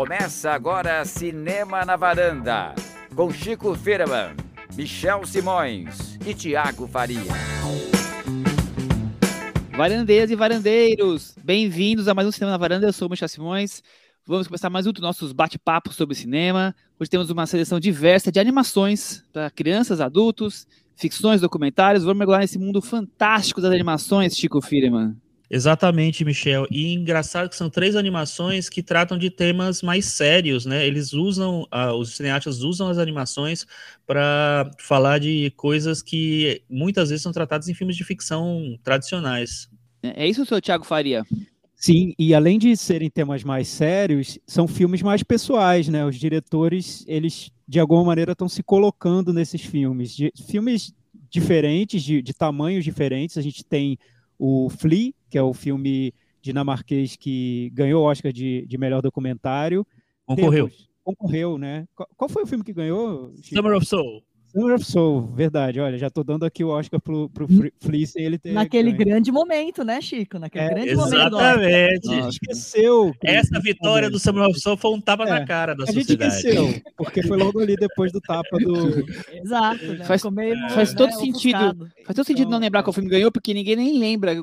Começa agora Cinema na Varanda, com Chico Firman, Michel Simões e Tiago Faria. Varandeiras e varandeiros, bem-vindos a mais um Cinema na Varanda. Eu sou o Michel Simões. Vamos começar mais um dos nossos bate-papos sobre cinema. Hoje temos uma seleção diversa de animações para crianças, adultos, ficções, documentários. Vamos mergulhar nesse mundo fantástico das animações, Chico Firman. Exatamente, Michel. E engraçado que são três animações que tratam de temas mais sérios, né? Eles usam, uh, os cineastas usam as animações para falar de coisas que muitas vezes são tratadas em filmes de ficção tradicionais. É, é isso, seu Thiago Faria? Sim, e além de serem temas mais sérios, são filmes mais pessoais, né? Os diretores, eles de alguma maneira estão se colocando nesses filmes. De, filmes diferentes, de, de tamanhos diferentes. A gente tem o Flea, que é o filme dinamarquês que ganhou o Oscar de, de melhor documentário. Concorreu. Temos, concorreu, né? Qual, qual, foi o filme que ganhou? Chico? Summer of Soul. Summer of Soul, verdade. Olha, já tô dando aqui o Oscar pro, pro Flea sem ele ter. Naquele ganho. grande momento, né, Chico? Naquele é, grande exatamente. momento. Exatamente. A gente esqueceu. Essa vitória do Summer of Soul foi um tapa é, na cara da a sociedade. A gente esqueceu, porque foi logo ali depois do tapa do. Exato. Né? Faz, meio, faz né, todo sentido. Ofuscado. Faz todo sentido então, não lembrar qual filme ganhou, porque ninguém nem lembra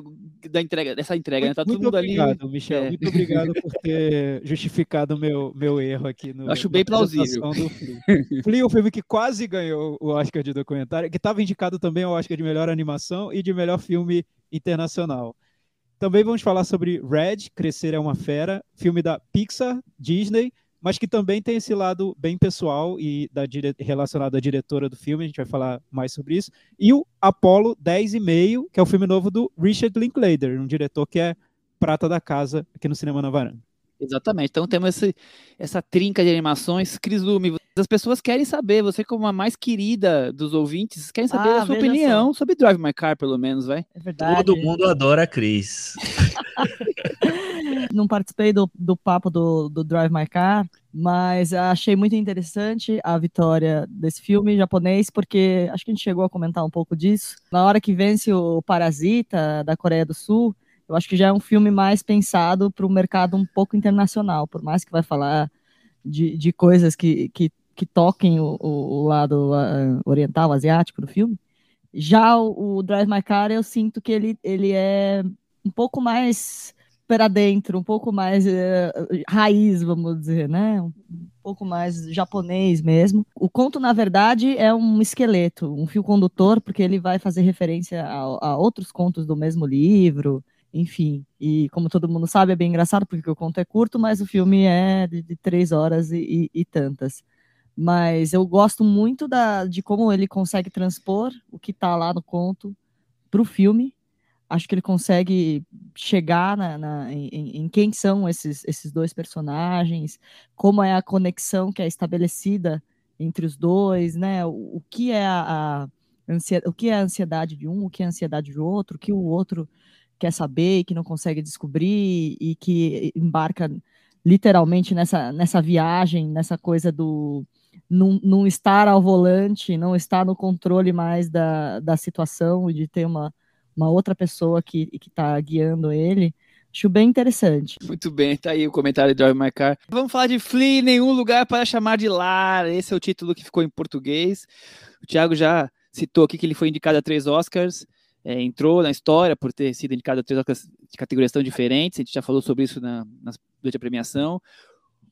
da entrega, dessa entrega, muito, né? Tá muito todo mundo obrigado, ali. Michel. É. Muito obrigado por ter justificado o meu, meu erro aqui no. Acho bem plausível. Do Flea. Flea é um filme que quase ganhou o Oscar de documentário, que estava indicado também ao Oscar de melhor animação e de melhor filme internacional. Também vamos falar sobre Red, Crescer é uma Fera, filme da Pixar, Disney, mas que também tem esse lado bem pessoal e da dire... relacionado à diretora do filme, a gente vai falar mais sobre isso. E o Apollo 10 e meio, que é o filme novo do Richard Linklater, um diretor que é prata da casa aqui no Cinema na Varanda. Exatamente. Então temos esse, essa trinca de animações. Cris Lume, as pessoas querem saber, você como a mais querida dos ouvintes, querem saber Ah, a sua opinião sobre Drive My Car, pelo menos, vai? É verdade. Todo mundo adora a Cris. Não participei do, do papo do, do Drive My Car, mas achei muito interessante a vitória desse filme japonês, porque acho que a gente chegou a comentar um pouco disso. Na hora que vence o Parasita da Coreia do Sul, eu acho que já é um filme mais pensado para o mercado um pouco internacional, por mais que vai falar de, de coisas que, que, que toquem o, o, lado uh, oriental, asiático do filme. Já o, o, Drive My Car, eu sinto que ele, ele é um pouco mais para dentro, um pouco mais uh, raiz, vamos dizer, né? Um pouco mais japonês mesmo. O conto, na verdade, é um esqueleto, um fio condutor, porque ele vai fazer referência a, a outros contos do mesmo livro, enfim. E como todo mundo sabe, é bem engraçado porque o conto é curto, mas o filme é de, de três horas e, e, e, tantas. Mas eu gosto muito da, de como ele consegue transpor o que está lá no conto para o filme. Acho que ele consegue chegar na, na, em, em, quem são esses, esses dois personagens, como é a conexão que é estabelecida entre os dois, né? O, o que é a, a o que é a ansiedade de um, o que é a ansiedade do outro, o que o outro quer saber e que não consegue descobrir e que embarca literalmente nessa, nessa viagem, nessa coisa do não, não estar ao volante, não estar no controle mais da, da situação e de ter uma, uma outra pessoa que está guiando ele. Acho bem interessante. Muito bem, tá aí o comentário de Drive My Car. Vamos falar de Flea, nenhum lugar para chamar de lar. Esse é o título que ficou em português. O Thiago já citou aqui que ele foi indicado a três Oscars é, entrou na história por ter sido indicado a três categorias tão diferentes, a gente já falou sobre isso na, na, durante a premiação.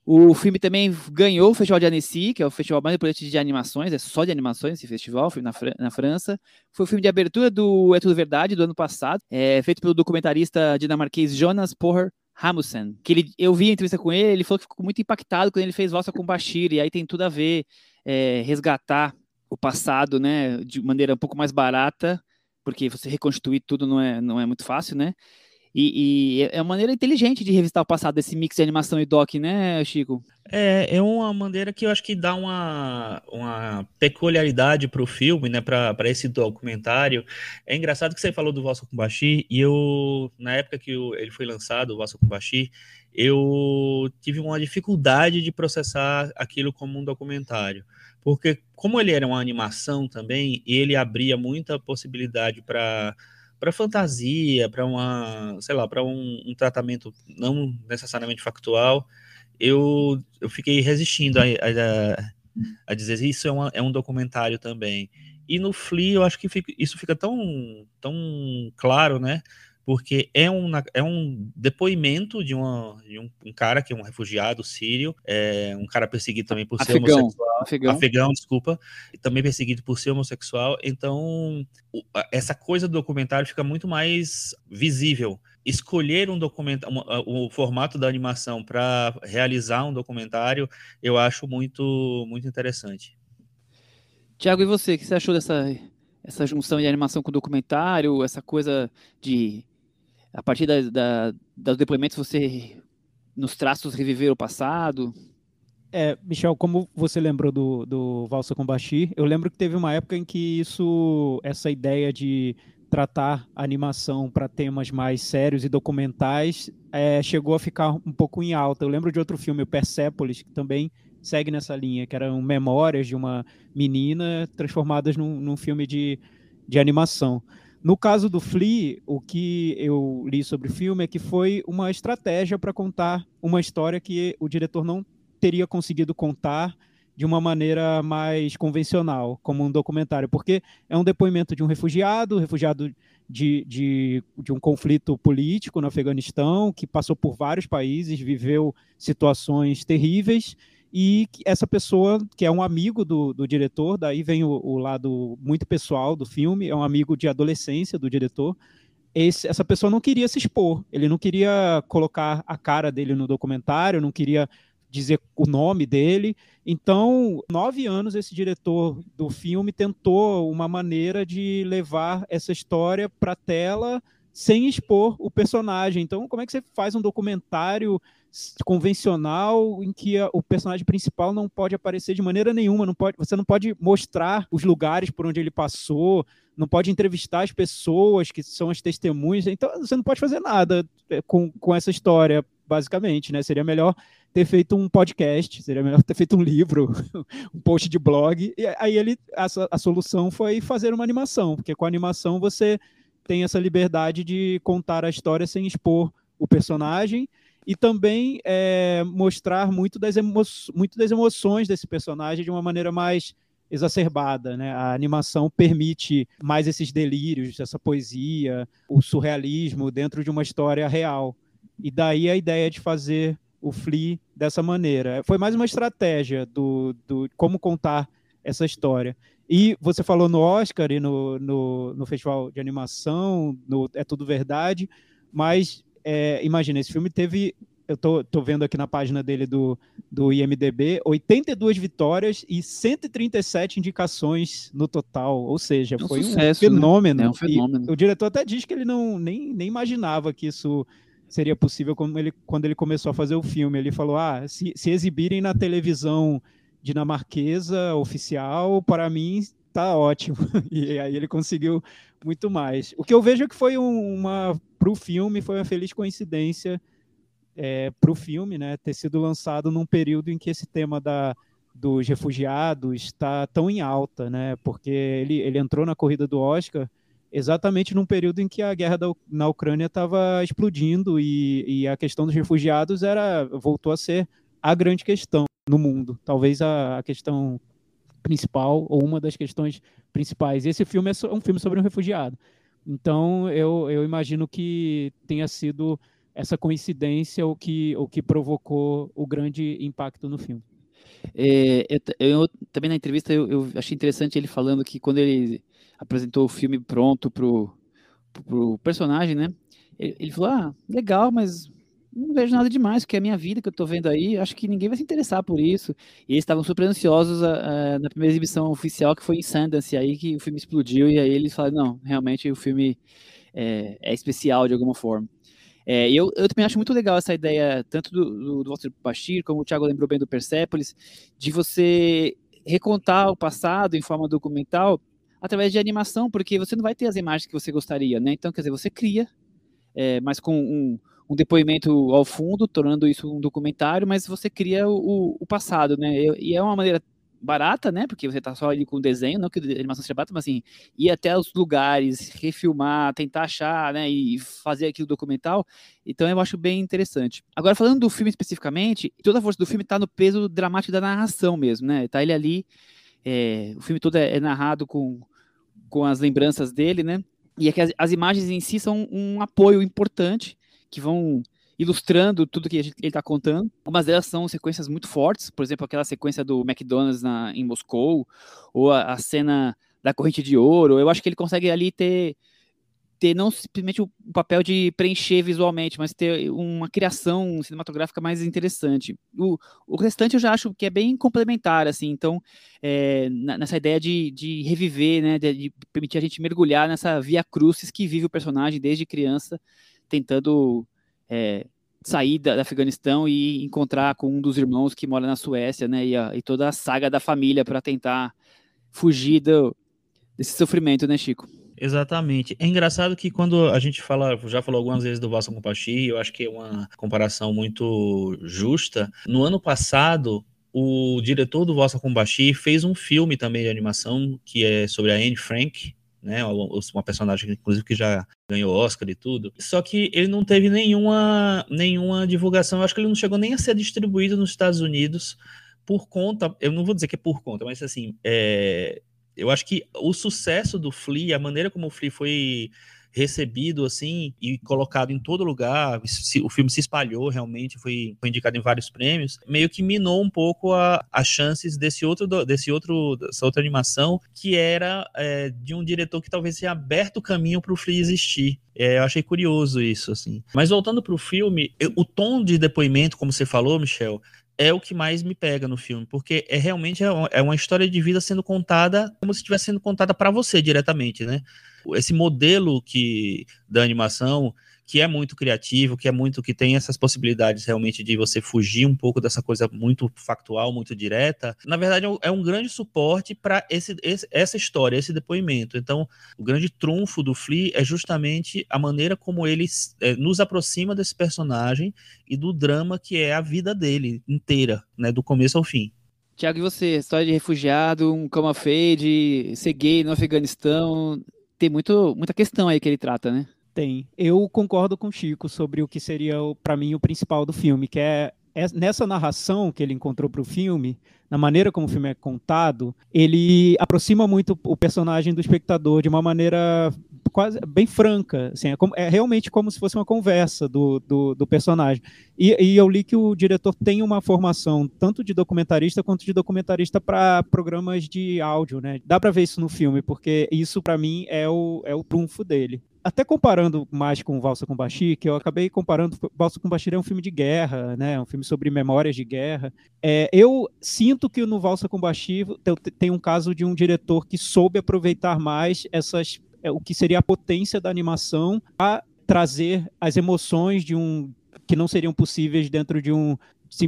O filme também ganhou o Festival de Annecy, que é o festival mais importante de animações, é só de animações esse festival, na, na França. Foi o filme de abertura do É Tudo Verdade, do ano passado, é, feito pelo documentarista dinamarquês Jonas Porrer Hamussen, que ele, eu vi a entrevista com ele, ele falou que ficou muito impactado quando ele fez Valsa com Bashir, e aí tem tudo a ver, é, resgatar o passado, né, de maneira um pouco mais barata, porque você reconstruir tudo não é, não é muito fácil, né? E, e, é uma maneira inteligente de revisitar o passado desse mix de animação e doc, né, Chico? É, é uma maneira que eu acho que dá uma, uma peculiaridade para o filme, né, para esse documentário. É engraçado que você falou do Vossa Kumbashi, e eu, na época que ele foi lançado, o Vossa Kumbashi, eu tive uma dificuldade de processar aquilo como um documentário porque como ele era uma animação também, ele abria muita possibilidade para para fantasia, para uma, sei lá, para um, um, tratamento não necessariamente factual. eu, eu fiquei resistindo a, a, a dizer isso é, uma, é um documentário também. E no Flea eu acho que fica, isso fica tão, tão claro, né? Porque é um, é um depoimento de, uma, de um, um, cara que é um refugiado sírio, é um cara perseguido também por afegão, ser homossexual. Afegão. afegão, desculpa, e também perseguido por ser homossexual. Então, essa coisa do documentário fica muito mais visível. Escolher um documentário, o formato da animação para realizar um documentário, eu acho muito, muito interessante. Tiago, e você? O que você achou dessa essa junção de animação com documentário, essa coisa de a partir da, da, dos depoimentos você nos traços reviver o passado? É, Michel, como você lembrou do, do Valsa com Bashir, eu lembro que teve uma época em que isso, essa ideia de tratar animação para temas mais sérios e documentais é, chegou a ficar um pouco em alta. Eu lembro de outro filme, o Persepolis, que também segue nessa linha, que eram memórias de uma menina transformadas num, num filme de, de animação. No caso do Flea, o que eu li sobre o filme é que foi uma estratégia para contar uma história que o diretor não teria conseguido contar de uma maneira mais convencional, como um documentário, porque é um depoimento de um refugiado, refugiado de, de, de, um conflito político no Afeganistão, que passou por vários países, viveu situações terríveis e essa pessoa, que é um amigo do, do diretor, daí vem o, o, lado muito pessoal do filme, é um amigo de adolescência do diretor. Esse, essa pessoa não queria se expor, ele não queria colocar a cara dele no documentário, não queria dizer o nome dele. Então, nove anos esse diretor do filme tentou uma maneira de levar essa história para a tela sem expor o personagem. Então, como é que você faz um documentário convencional em que a, o personagem principal não pode aparecer de maneira nenhuma, não pode, você não pode mostrar os lugares por onde ele passou, não pode entrevistar as pessoas que são as testemunhas, então você não pode fazer nada é, com, com essa história, basicamente, né? Seria melhor ter feito um podcast, seria melhor ter feito um livro, um post de blog, e aí ele, a, a solução foi fazer uma animação, porque com a animação você tem essa liberdade de contar a história sem expor o personagem, e também é, mostrar muito das, muito das emoções desse personagem de uma maneira mais exacerbada, né? A animação permite mais esses delírios, essa poesia, o surrealismo dentro de uma história real. E daí a ideia de fazer o Flea dessa maneira. Foi mais uma estratégia do, do como contar essa história. E você falou no Oscar e no, no, no Festival de Animação, no É Tudo Verdade, mas é, imagina, esse filme teve, eu tô, tô vendo aqui na página dele do, do IMDB, 82 vitórias e 137 indicações no total, ou seja, é um foi sucesso, um fenômeno. Né? É um fenômeno. O diretor até diz que ele não nem, nem imaginava que isso seria possível quando ele, quando ele começou a fazer o filme. Ele falou: ah, se, se exibirem na televisão dinamarquesa oficial, para mim tá ótimo. E aí ele conseguiu muito mais. O que eu vejo é que foi uma para o filme foi uma feliz coincidência é, para o filme, né, ter sido lançado num período em que esse tema da dos refugiados está tão em alta, né? Porque ele, ele entrou na corrida do Oscar exatamente num período em que a guerra da, na Ucrânia estava explodindo e, e, a questão dos refugiados era voltou a ser a grande questão no mundo, talvez a, a questão principal ou uma das questões principais. Esse filme é um filme sobre um refugiado. Então, eu, eu imagino que tenha sido essa coincidência o que, o que provocou o grande impacto no filme. É, eu, eu, também na entrevista eu, eu, achei interessante ele falando que quando ele apresentou o filme pronto pro, pro personagem, né? Ele, ele falou: Ah, legal, mas não vejo nada demais, porque a minha vida que eu tô vendo aí, acho que ninguém vai se interessar por isso. E eles estavam super ansiosos uh, na primeira exibição oficial, que foi em Sundance, aí que o filme explodiu, e aí eles falaram, não, realmente o filme é, é especial de alguma forma. É, eu, eu também acho muito legal essa ideia, tanto do, do, do Walter Bashir, como o Thiago lembrou bem do Persepolis, de você recontar o passado em forma documental através de animação, porque você não vai ter as imagens que você gostaria, né? Então, quer dizer, você cria, é, mas com um um depoimento ao fundo, tornando isso um documentário, mas você cria o, o passado, né? E é uma maneira barata, né? Porque você tá só ali com o desenho, não que a animação seja barata, mas assim, ir até os lugares, refilmar, tentar achar, né? E fazer aquilo documental. Então eu acho bem interessante. Agora, falando do filme especificamente, toda a força do filme tá no peso dramático da narração mesmo, né? Tá ele ali. É, o filme todo é, é narrado com, com as lembranças dele, né? E é que as, as imagens em si são um apoio importante que vão ilustrando tudo que ele está contando. Algumas delas são sequências muito fortes, por exemplo, aquela sequência do McDonald's na, em Moscou, ou a, a, cena da corrente de ouro. Eu acho que ele consegue ali ter, ter não simplesmente o papel de preencher visualmente, mas ter uma criação cinematográfica mais interessante. O, o restante eu já acho que é bem complementar, assim, então, é, nessa ideia de, de reviver, né, de, de permitir a gente mergulhar nessa via crucis que vive o personagem desde criança, tentando é, sair da, da, Afeganistão e encontrar com um dos irmãos que mora na Suécia, né? E, a, e toda a saga da família para tentar fugir do, desse sofrimento, né, Chico? Exatamente. É engraçado que quando a gente fala, já falou algumas vezes do Boston Compachi, eu acho que é uma comparação muito justa. No ano passado, o diretor do Vossa Combashi fez um filme também de animação que é sobre a Anne Frank, né? Uma personagem, inclusive, que já ganhou Oscar e tudo. Só que ele não teve nenhuma, nenhuma divulgação. Eu acho que ele não chegou nem a ser distribuído nos Estados Unidos por conta. Eu não vou dizer que é por conta, mas assim, é, eu acho que o sucesso do Flea, a maneira como o Flea foi recebido assim e colocado em todo lugar. O filme se espalhou realmente, foi, foi indicado em vários prêmios. Meio que minou um pouco as chances desse outro, desse outro, dessa outra animação que era é, de um diretor que talvez tenha aberto o caminho para o Flea existir. É, eu achei curioso isso, assim. Mas voltando para o filme, eu, o tom de depoimento, como você falou, Michel, é o que mais me pega no filme, porque é realmente é uma, é história de vida sendo contada como se estivesse sendo contada para você diretamente, né? esse modelo que da animação que é muito criativo, que é muito que tem essas possibilidades realmente de você fugir um pouco dessa coisa muito factual, muito direta. Na verdade, é um é grande suporte para esse, esse, essa história, esse depoimento. Então, o grande trunfo do Flea é justamente a maneira como ele é, nos aproxima desse personagem e do drama que é a vida dele inteira, né, do começo ao fim. Tiago, e você? História de refugiado, um cama fade, ser gay no Afeganistão, tem muito, muita questão aí que ele trata, né? Tem. Eu concordo com o Chico sobre o que seria, para mim, o principal do filme, que é, é nessa narração que ele encontrou para o filme, na maneira como o filme é contado, ele aproxima muito o personagem do espectador de uma maneira quase bem franca, assim, é, como, é, realmente como se fosse uma conversa do, do, do personagem. E, e, eu li que o diretor tem uma formação tanto de documentarista quanto de documentarista para programas de áudio, né? Dá para ver isso no filme, porque isso para mim é o, é o trunfo dele até comparando mais com Valsa com Bashir, eu acabei comparando, Valsa com Bashir é um filme de guerra, né, um filme sobre memórias de guerra. É, eu sinto que no Valsa com Bashir tem um caso de um diretor que soube aproveitar mais essas é, o que seria a potência da animação a trazer as emoções de um que não seriam possíveis dentro de um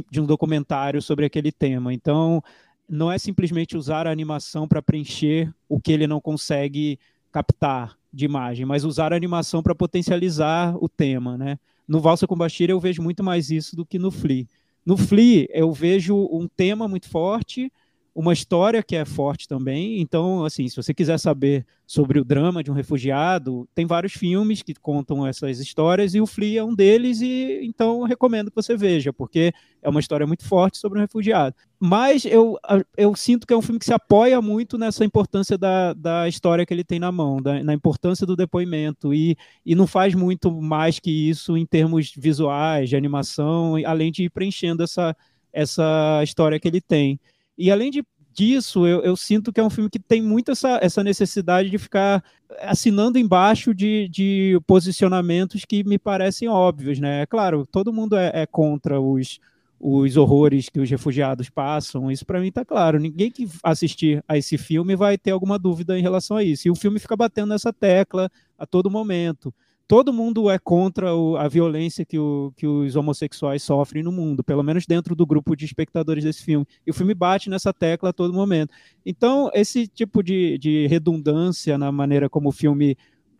de um documentário sobre aquele tema. Então, não é simplesmente usar a animação para preencher o que ele não consegue captar de imagem, mas usar a animação para potencializar o tema, né? No Valsa com Bashir eu vejo muito mais isso do que no Flea. No Flea eu vejo um tema muito forte, uma história que é forte também. Então, assim, se você quiser saber sobre o drama de um refugiado, tem vários filmes que contam essas histórias e o Flea é um deles e então recomendo que você veja, porque é uma história muito forte sobre um refugiado. Mas eu, eu sinto que é um filme que se apoia muito nessa importância da, da história que ele tem na mão, da, na importância do depoimento e, e não faz muito mais que isso em termos visuais, de animação, além de ir preenchendo essa, essa história que ele tem. E além de, disso, eu, eu, sinto que é um filme que tem muito essa, essa necessidade de ficar assinando embaixo de, de posicionamentos que me parecem óbvios, né? É claro, todo mundo é, é contra os, os horrores que os refugiados passam, isso para mim está claro. Ninguém que assistir a esse filme vai ter alguma dúvida em relação a isso. E o filme fica batendo nessa tecla a todo momento todo mundo é contra o, a violência que, o, que, os homossexuais sofrem no mundo, pelo menos dentro do grupo de espectadores desse filme. E o filme bate nessa tecla a todo momento. Então, esse tipo de, de redundância na maneira como o filme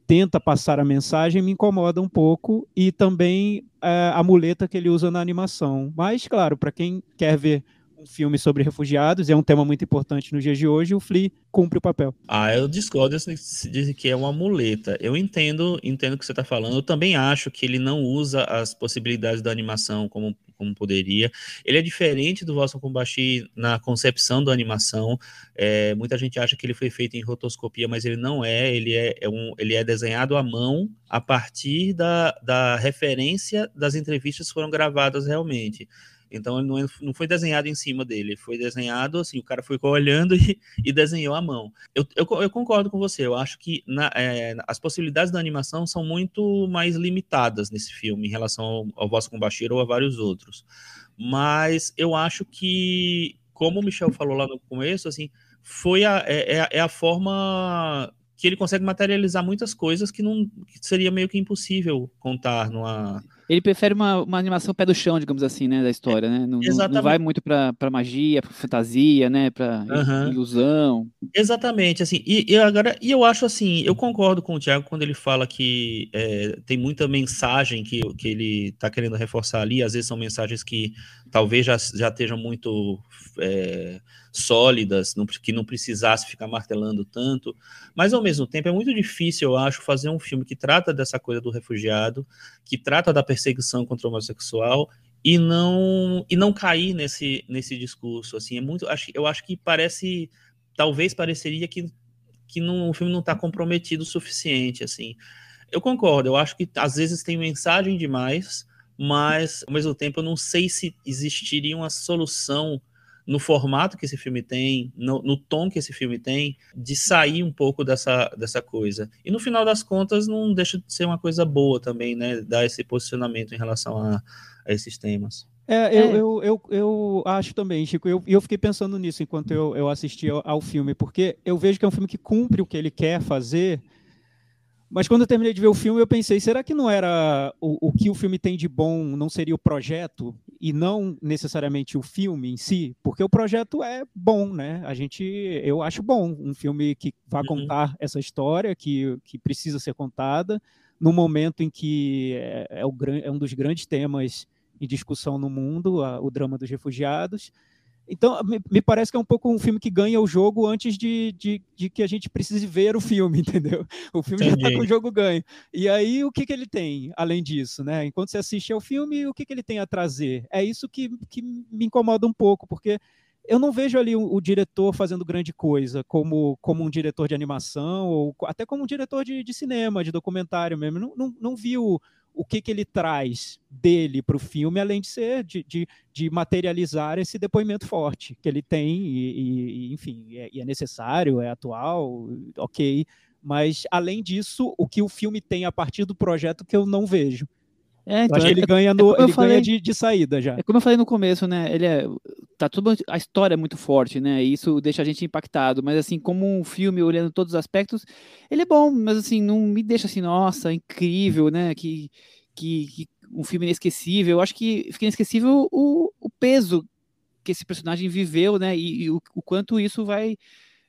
tenta passar a mensagem me incomoda um pouco e também é, a muleta que ele usa na animação. Mas, claro, para quem quer ver um filme sobre refugiados, é um tema muito importante nos dias de hoje, o Flea cumpre o papel. Ah, eu discordo de dizer que é uma muleta. Eu entendo, entendo o que você está falando. Eu também acho que ele não usa as possibilidades da animação como, como poderia. Ele é diferente do Boston Kombashi na concepção da animação. É, muita gente acha que ele foi feito em rotoscopia, mas ele não é. Ele é, é um, ele é desenhado à mão a partir da, da referência das entrevistas que foram gravadas realmente. Então não, é, não foi desenhado em cima dele, foi desenhado assim, o cara ficou olhando e, e desenhou à mão. Eu, eu, eu, concordo com você, eu acho que na, é, as possibilidades da animação são muito mais limitadas nesse filme em relação ao, ao Voz com Bashir ou a vários outros. Mas eu acho que, como o Michel falou lá no começo, assim, foi a, é, é, é a forma que ele consegue materializar muitas coisas que não que seria meio que impossível contar numa ele prefere uma, uma animação pé do chão, digamos assim, né, da história, né? Não, não vai muito para magia, para fantasia, né, para uhum. ilusão. Exatamente, assim. E, e, agora, e eu acho assim, eu concordo com o Thiago quando ele fala que é, tem muita mensagem que, que ele está querendo reforçar ali. Às vezes são mensagens que talvez já, já estejam muito é, sólidas, não, que não precisasse ficar martelando tanto. Mas ao mesmo tempo é muito difícil, eu acho, fazer um filme que trata dessa coisa do refugiado, que trata da perseguição contra o homossexual e não e não cair nesse nesse discurso assim é muito acho, eu acho que parece talvez pareceria que que não, o filme não está comprometido o suficiente assim eu concordo eu acho que às vezes tem mensagem demais mas ao mesmo tempo eu não sei se existiria uma solução no formato que esse filme tem, no, no, tom que esse filme tem, de sair um pouco dessa, dessa coisa. E no final das contas, não deixa de ser uma coisa boa também, né? Dar esse posicionamento em relação a, a esses temas. É, eu, é. Eu, eu, eu, acho também, Chico. Eu, eu fiquei pensando nisso enquanto eu, eu assisti ao, ao filme, porque eu vejo que é um filme que cumpre o que ele quer fazer, mas quando eu terminei de ver o filme, eu pensei, será que não era o, o que o filme tem de bom não seria o projeto e não necessariamente o filme em si? Porque o projeto é bom, né? A gente, eu acho bom um filme que vai uhum. contar essa história que, que precisa ser contada no momento em que é, é, o, é um dos grandes temas em discussão no mundo, a, o drama dos refugiados. Então, me, me, parece que é um pouco um filme que ganha o jogo antes de, de, de que a gente precise ver o filme, entendeu? O filme Entendi. já está com o jogo ganho. E aí, o que, que ele tem, além disso, né? Enquanto você assiste ao filme, o que, que ele tem a trazer? É isso que, que me incomoda um pouco, porque eu não vejo ali o, o, diretor fazendo grande coisa, como, como um diretor de animação, ou até como um diretor de, de cinema, de documentário mesmo. Não, não, não vi o, o que, que ele traz dele para o filme, além de ser de, de, de, materializar esse depoimento forte que ele tem, e, e enfim, é, e é necessário, é atual, ok. Mas, além disso, o que o filme tem a partir do projeto que eu não vejo. É, então, acho que ele é, ganha, no, é ele falei, ganha de, de, saída já. É como eu falei no começo, né? Ele é. Tá tudo. A história é muito forte, né? E isso deixa a gente impactado. Mas assim, como um filme, olhando todos os aspectos, ele é bom, mas assim, não me deixa assim, nossa, incrível, né? Que, que, que um filme inesquecível. Eu acho que fica inesquecível o, o peso que esse personagem viveu, né? E, e o, o quanto isso vai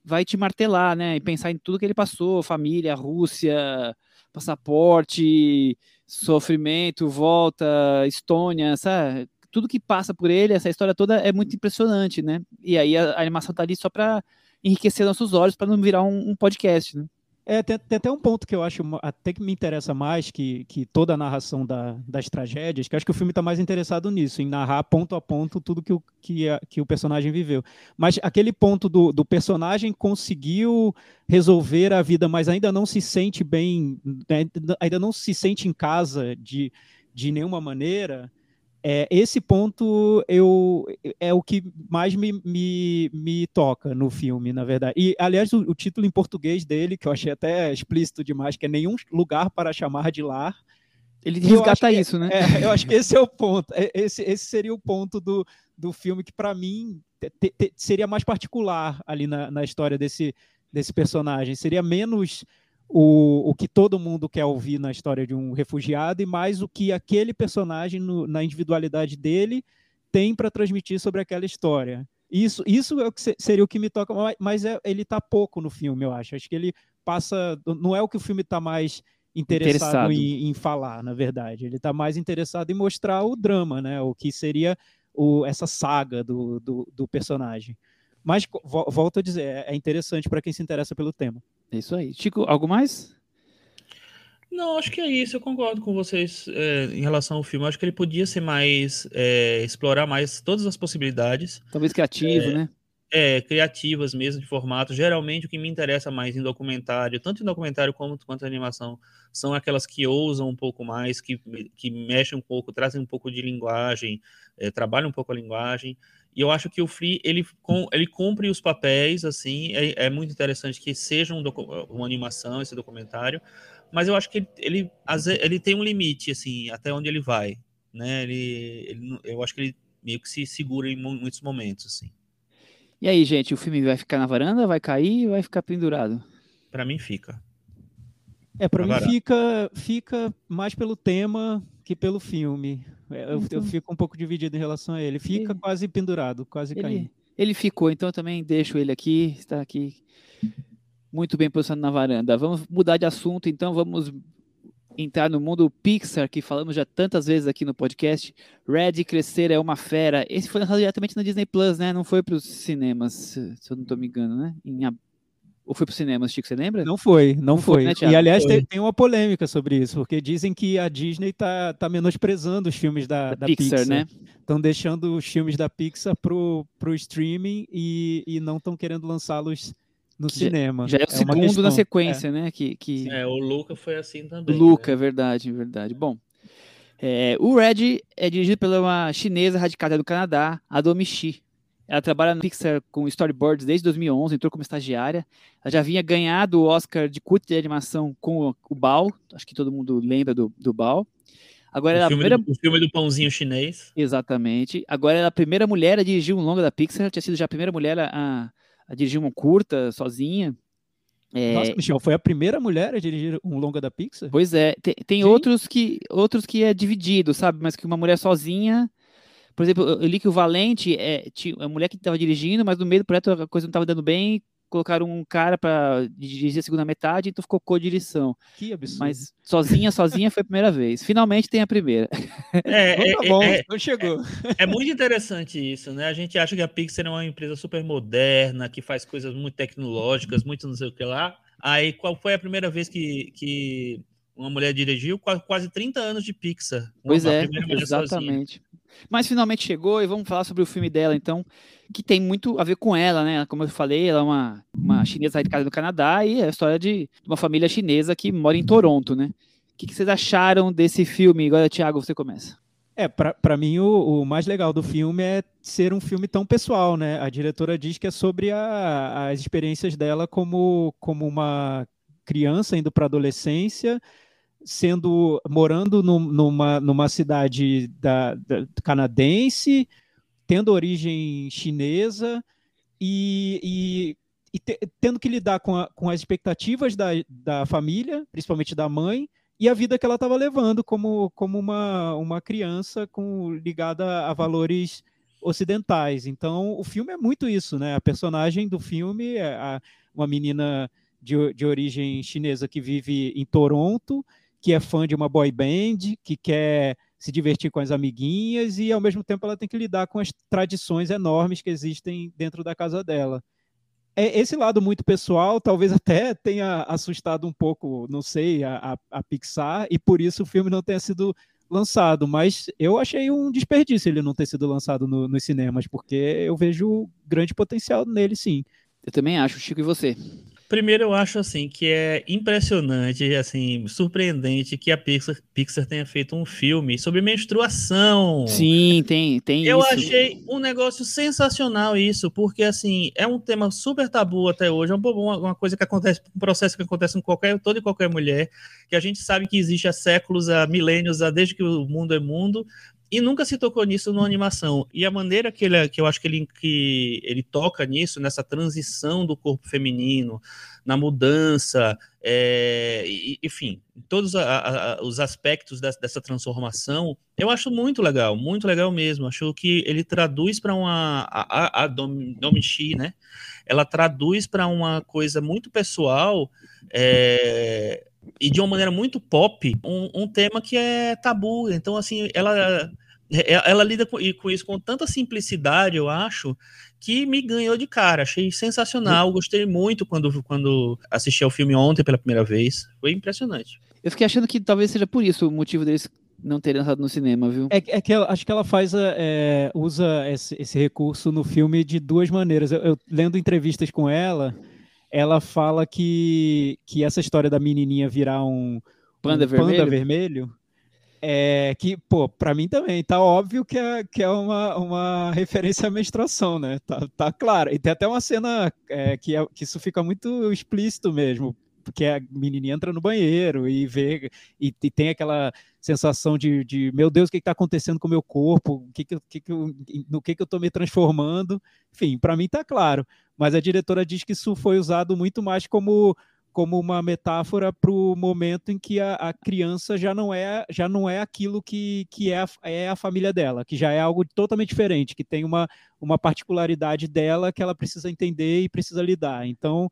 vai te martelar, né? E pensar em tudo que ele passou, família, Rússia, passaporte, sofrimento, volta, Estônia, sabe? Tudo que passa por ele, essa história toda é muito impressionante, né? E aí a, a animação tá ali só para enriquecer nossos olhos, para não virar um, um podcast, né? É, tem, tem, até um ponto que eu acho até que me interessa mais que, que toda a narração da, das tragédias, que acho que o filme está mais interessado nisso, em narrar ponto a ponto tudo que o, que, a, que o personagem viveu. Mas aquele ponto do, do personagem conseguiu resolver a vida, mas ainda não se sente bem, né, ainda não se sente em casa de, de nenhuma maneira, é, esse ponto eu, é o que mais me, me, me toca no filme, na verdade. E, aliás, o, o, título em português dele, que eu achei até explícito demais, que é Nenhum Lugar para Chamar de Lar. Ele resgata isso, né? É, eu acho que esse é o ponto. É, esse, esse seria o ponto do, do filme que, para mim, te, te, seria mais particular ali na, na história desse, desse personagem. Seria menos o, o que todo mundo quer ouvir na história de um refugiado e mais o que aquele personagem, no, na individualidade dele, tem para transmitir sobre aquela história. Isso, isso é o que seria o que me toca, mas é, ele está pouco no filme, eu acho. Acho que ele passa. Não é o que o filme está mais interessado, interessado. Em, em, falar, na verdade. Ele está mais interessado em mostrar o drama, né? O que seria o, essa saga do, do, do personagem. Mas volto a dizer, é, é interessante para quem se interessa pelo tema. É isso aí. Chico, algo mais? Não, acho que é isso. Eu concordo com vocês é, em relação ao filme. Acho que ele podia ser mais. É, explorar mais todas as possibilidades. Talvez criativo, é, né? É, criativas mesmo, de formato. Geralmente, o que me interessa mais em documentário, tanto em documentário como, quanto em animação, são aquelas que ousam um pouco mais, que, que mexem um pouco, trazem um pouco de linguagem, é, trabalham um pouco a linguagem. E eu acho que o Free, ele, ele cumpre os papéis, assim, é, é muito interessante que seja um uma animação, esse documentário, mas eu acho que ele, ele, ele tem um limite, assim, até onde ele vai, né? Ele, ele, eu acho que ele meio que se segura em muitos momentos, assim. E aí, gente, o filme vai ficar na varanda, vai cair ou vai ficar pendurado? Para mim fica. É, para mim fica, fica mais pelo tema que pelo filme. É, eu, eu, fico um pouco dividido em relação a ele. Fica ele, quase pendurado, quase ele, caindo. Ele ficou, então eu também deixo ele aqui, está aqui muito bem posicionado na varanda. Vamos mudar de assunto, então vamos entrar no mundo Pixar, que falamos já tantas vezes aqui no podcast. Red Crescer é uma fera. Esse foi lançado diretamente na Disney Plus, né? Não foi para os cinemas, se eu não estou me engano, né? Em ou foi pro cinema, Chico, você lembra? Não foi, não, não foi. foi né, e aliás, tem, tem, uma polêmica sobre isso, porque dizem que a Disney tá, tá menosprezando os filmes da, da, da Pixar, Pixar, né? Estão deixando os filmes da Pixar pro, pro streaming e, e não estão querendo lançá-los no já, cinema. Já é o é segundo na sequência, é. né? Que, que... É, o Luca foi assim também. Luca, né? é verdade, verdade. Bom, é, o Red é dirigido pela uma chinesa radicada do Canadá, a Domichi. Ela trabalha no Pixar com storyboards desde 2011, entrou como estagiária. Ela já vinha ganhado o Oscar de curta de animação com o, Bao, acho que todo mundo lembra do, do Bao. Agora o, é filme primeira... do, o filme do pãozinho chinês. Exatamente. Agora ela é a primeira mulher a dirigir um longa da Pixar, tinha sido já a primeira mulher a, a dirigir uma curta sozinha. É... Nossa, Michel, foi a primeira mulher a dirigir um longa da Pixar? Pois é, tem, tem outros que outros que é dividido, sabe? Mas que uma mulher sozinha por exemplo, eu li que o Valente é tinha, a mulher que estava dirigindo, mas no meio do projeto a coisa não estava dando bem, colocaram um cara para dirigir a segunda metade, então ficou co-direção. Que absurdo. Mas sozinha, sozinha foi a primeira vez. Finalmente tem a primeira. É, então tá é, bom, é, não chegou. É, é, muito interessante isso, né? A gente acha que a Pixar é uma empresa super moderna, que faz coisas muito tecnológicas, muito não sei o que lá. Aí, qual foi a primeira vez que, que uma mulher dirigiu? Quase 30 anos de Pixar. Pois é, exatamente. Sozinha. Mas finalmente chegou e vamos falar sobre o filme dela, então, que tem muito a ver com ela, né? Como eu falei, ela é uma, uma chinesa radicada no Canadá e é a história de uma família chinesa que mora em Toronto, né? O que, que vocês acharam desse filme? Agora, Thiago, você começa. É, para mim o, o, mais legal do filme é ser um filme tão pessoal, né? A diretora diz que é sobre a, as experiências dela como, como uma criança indo para adolescência, sendo morando no, numa, numa cidade da, da, canadense, tendo origem chinesa e, e, e te, tendo que lidar com, a, com as expectativas da, da família, principalmente da mãe, e a vida que ela estava levando como, como uma, uma criança com, ligada a valores ocidentais. Então, o filme é muito isso, né? A personagem do filme é a, uma menina de, de origem chinesa que vive em Toronto que é fã de uma boy band, que quer se divertir com as amiguinhas e ao mesmo tempo ela tem que lidar com as tradições enormes que existem dentro da casa dela. É, esse lado muito pessoal talvez até tenha assustado um pouco, não sei, a, a Pixar e por isso o filme não tenha sido lançado, mas eu achei um desperdício ele não ter sido lançado no, nos cinemas, porque eu vejo grande potencial nele sim. Eu também acho, Chico, e você? Primeiro, eu acho assim que é impressionante, assim, surpreendente que a Pixar, Pixar tenha feito um filme sobre menstruação. Sim, tem, tem eu isso. achei um negócio sensacional isso, porque assim é um tema super tabu até hoje, é uma, uma coisa que acontece, um processo que acontece com qualquer, toda e qualquer mulher, que a gente sabe que existe há séculos, há milênios, há desde que o mundo é mundo, e nunca se tocou nisso numa animação. E a maneira que ele, que eu acho que ele, que ele toca nisso, nessa transição do corpo feminino, na mudança, é, enfim, todos a, a, os aspectos dessa, dessa, transformação, eu acho muito legal, muito legal mesmo. Acho que ele traduz para uma. A, a Domichi, né? Ela traduz para uma coisa muito pessoal. É, e de uma maneira muito pop, um, um tema que é tabu. Então, assim, ela é, ela lida com, com, isso com tanta simplicidade, eu acho, que me ganhou de cara. Achei sensacional, gostei muito quando, quando assisti ao filme ontem pela primeira vez. Foi impressionante. Eu fiquei achando que talvez seja por isso o motivo deles não terem lançado no cinema, viu? É, é que ela, acho que ela faz é, usa esse, esse, recurso no filme de duas maneiras. Eu, eu, lendo entrevistas com ela, ela fala que, que essa história da menininha virar um panda, um vermelho? panda vermelho é que, pô, pra mim também, tá óbvio que é, que é uma, uma referência à menstruação, né? Tá, tá claro. E tem até uma cena é, que, é, que isso fica muito explícito mesmo, porque a menininha entra no banheiro e vê, e, e tem aquela sensação de, de, meu Deus, o que está acontecendo com o meu corpo, o que que, que, que eu, no que, que eu estou me transformando. Enfim, para mim tá claro. Mas a diretora diz que isso foi usado muito mais como como uma metáfora para o momento em que a, a, criança já não é já não é aquilo que, que é, a, é a família dela, que já é algo totalmente diferente, que tem uma, uma particularidade dela que ela precisa entender e precisa lidar. Então,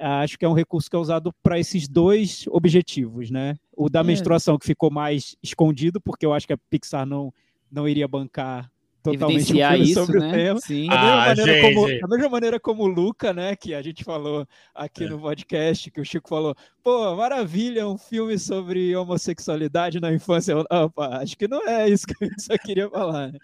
acho que é um recurso que é usado para esses dois objetivos, né? O da é. menstruação, que ficou mais escondido, porque eu acho que a Pixar não, não iria bancar totalmente um isso, sobre né? o tema. Sim. Da, mesma ah, maneira gente. como, da mesma maneira como o Luca, né, que a gente falou aqui é. no podcast, que o Chico falou, pô, maravilha, um filme sobre homossexualidade na infância. Opa, acho que não é isso que eu só queria falar. Né?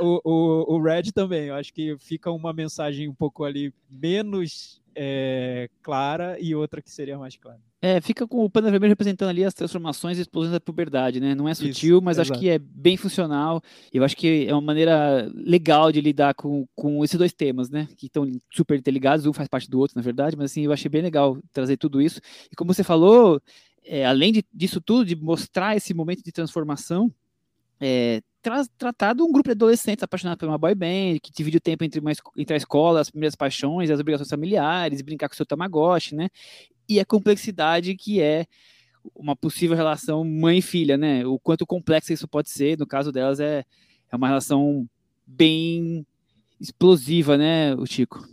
O, o, o Red também, eu acho que fica uma mensagem um pouco ali menos é, clara e outra que seria mais clara. É, fica com o pano vermelho representando ali as transformações e explosões da puberdade, né? Não é sutil, Isso, mas exato. acho que é bem funcional. Eu acho que é uma maneira legal de lidar com, com esses dois temas, né? Que estão super interligados, um faz parte do outro, na verdade, mas assim, eu achei bem legal trazer tudo isso. E como você falou, é, além de, disso tudo, de mostrar esse momento de transformação, é, tra tratado um grupo de adolescentes apaixonados por uma boy band, que divide o tempo entre, uma, entre a escola, as primeiras paixões, as obrigações familiares, brincar com o seu Tamagotchi, né? e a complexidade que é uma possível relação mãe-filha, né? O quanto complexa isso pode ser, no caso delas é, é uma relação bem explosiva, né, o Chico?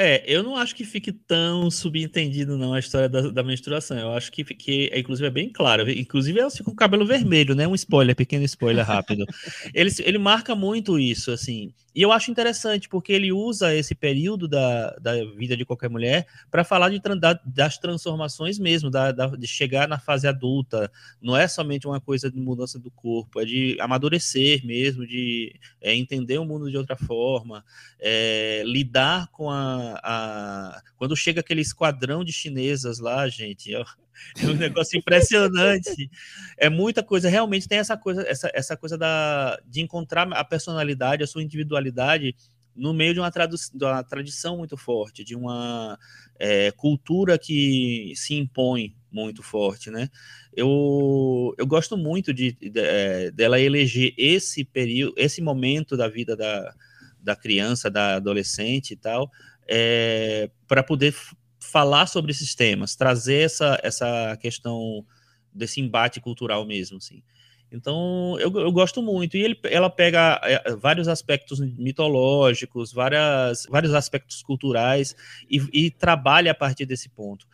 É, eu não acho que fique tão subentendido não a história da, da menstruação. Eu acho que, que inclusive, é bem claro. Inclusive, ela fica com o cabelo vermelho, né? Um spoiler, pequeno spoiler rápido. ele, ele marca muito isso, assim. E eu acho interessante, porque ele usa esse período da, da vida de qualquer mulher para falar de, da, das transformações mesmo, da, da, de chegar na fase adulta. Não é somente uma coisa de mudança do corpo, é de amadurecer mesmo, de é, entender o mundo de outra forma, é, lidar com a a, quando chega aquele esquadrão de chinesas lá, gente, é, é um negócio impressionante. É muita coisa, realmente tem essa coisa, essa, essa coisa da, de encontrar a personalidade, a sua individualidade no meio de uma, de uma tradição muito forte, de uma é, cultura que se impõe muito forte, né? Eu, eu gosto muito de, de, é, dela eleger esse período, esse momento da vida da, da criança, da adolescente e tal, é, para poder falar sobre esses temas, trazer essa, essa questão desse embate cultural mesmo, assim. Então, eu, eu gosto muito. E ele, ela pega é, vários aspectos mitológicos, várias, vários aspectos culturais e, e trabalha a partir desse ponto.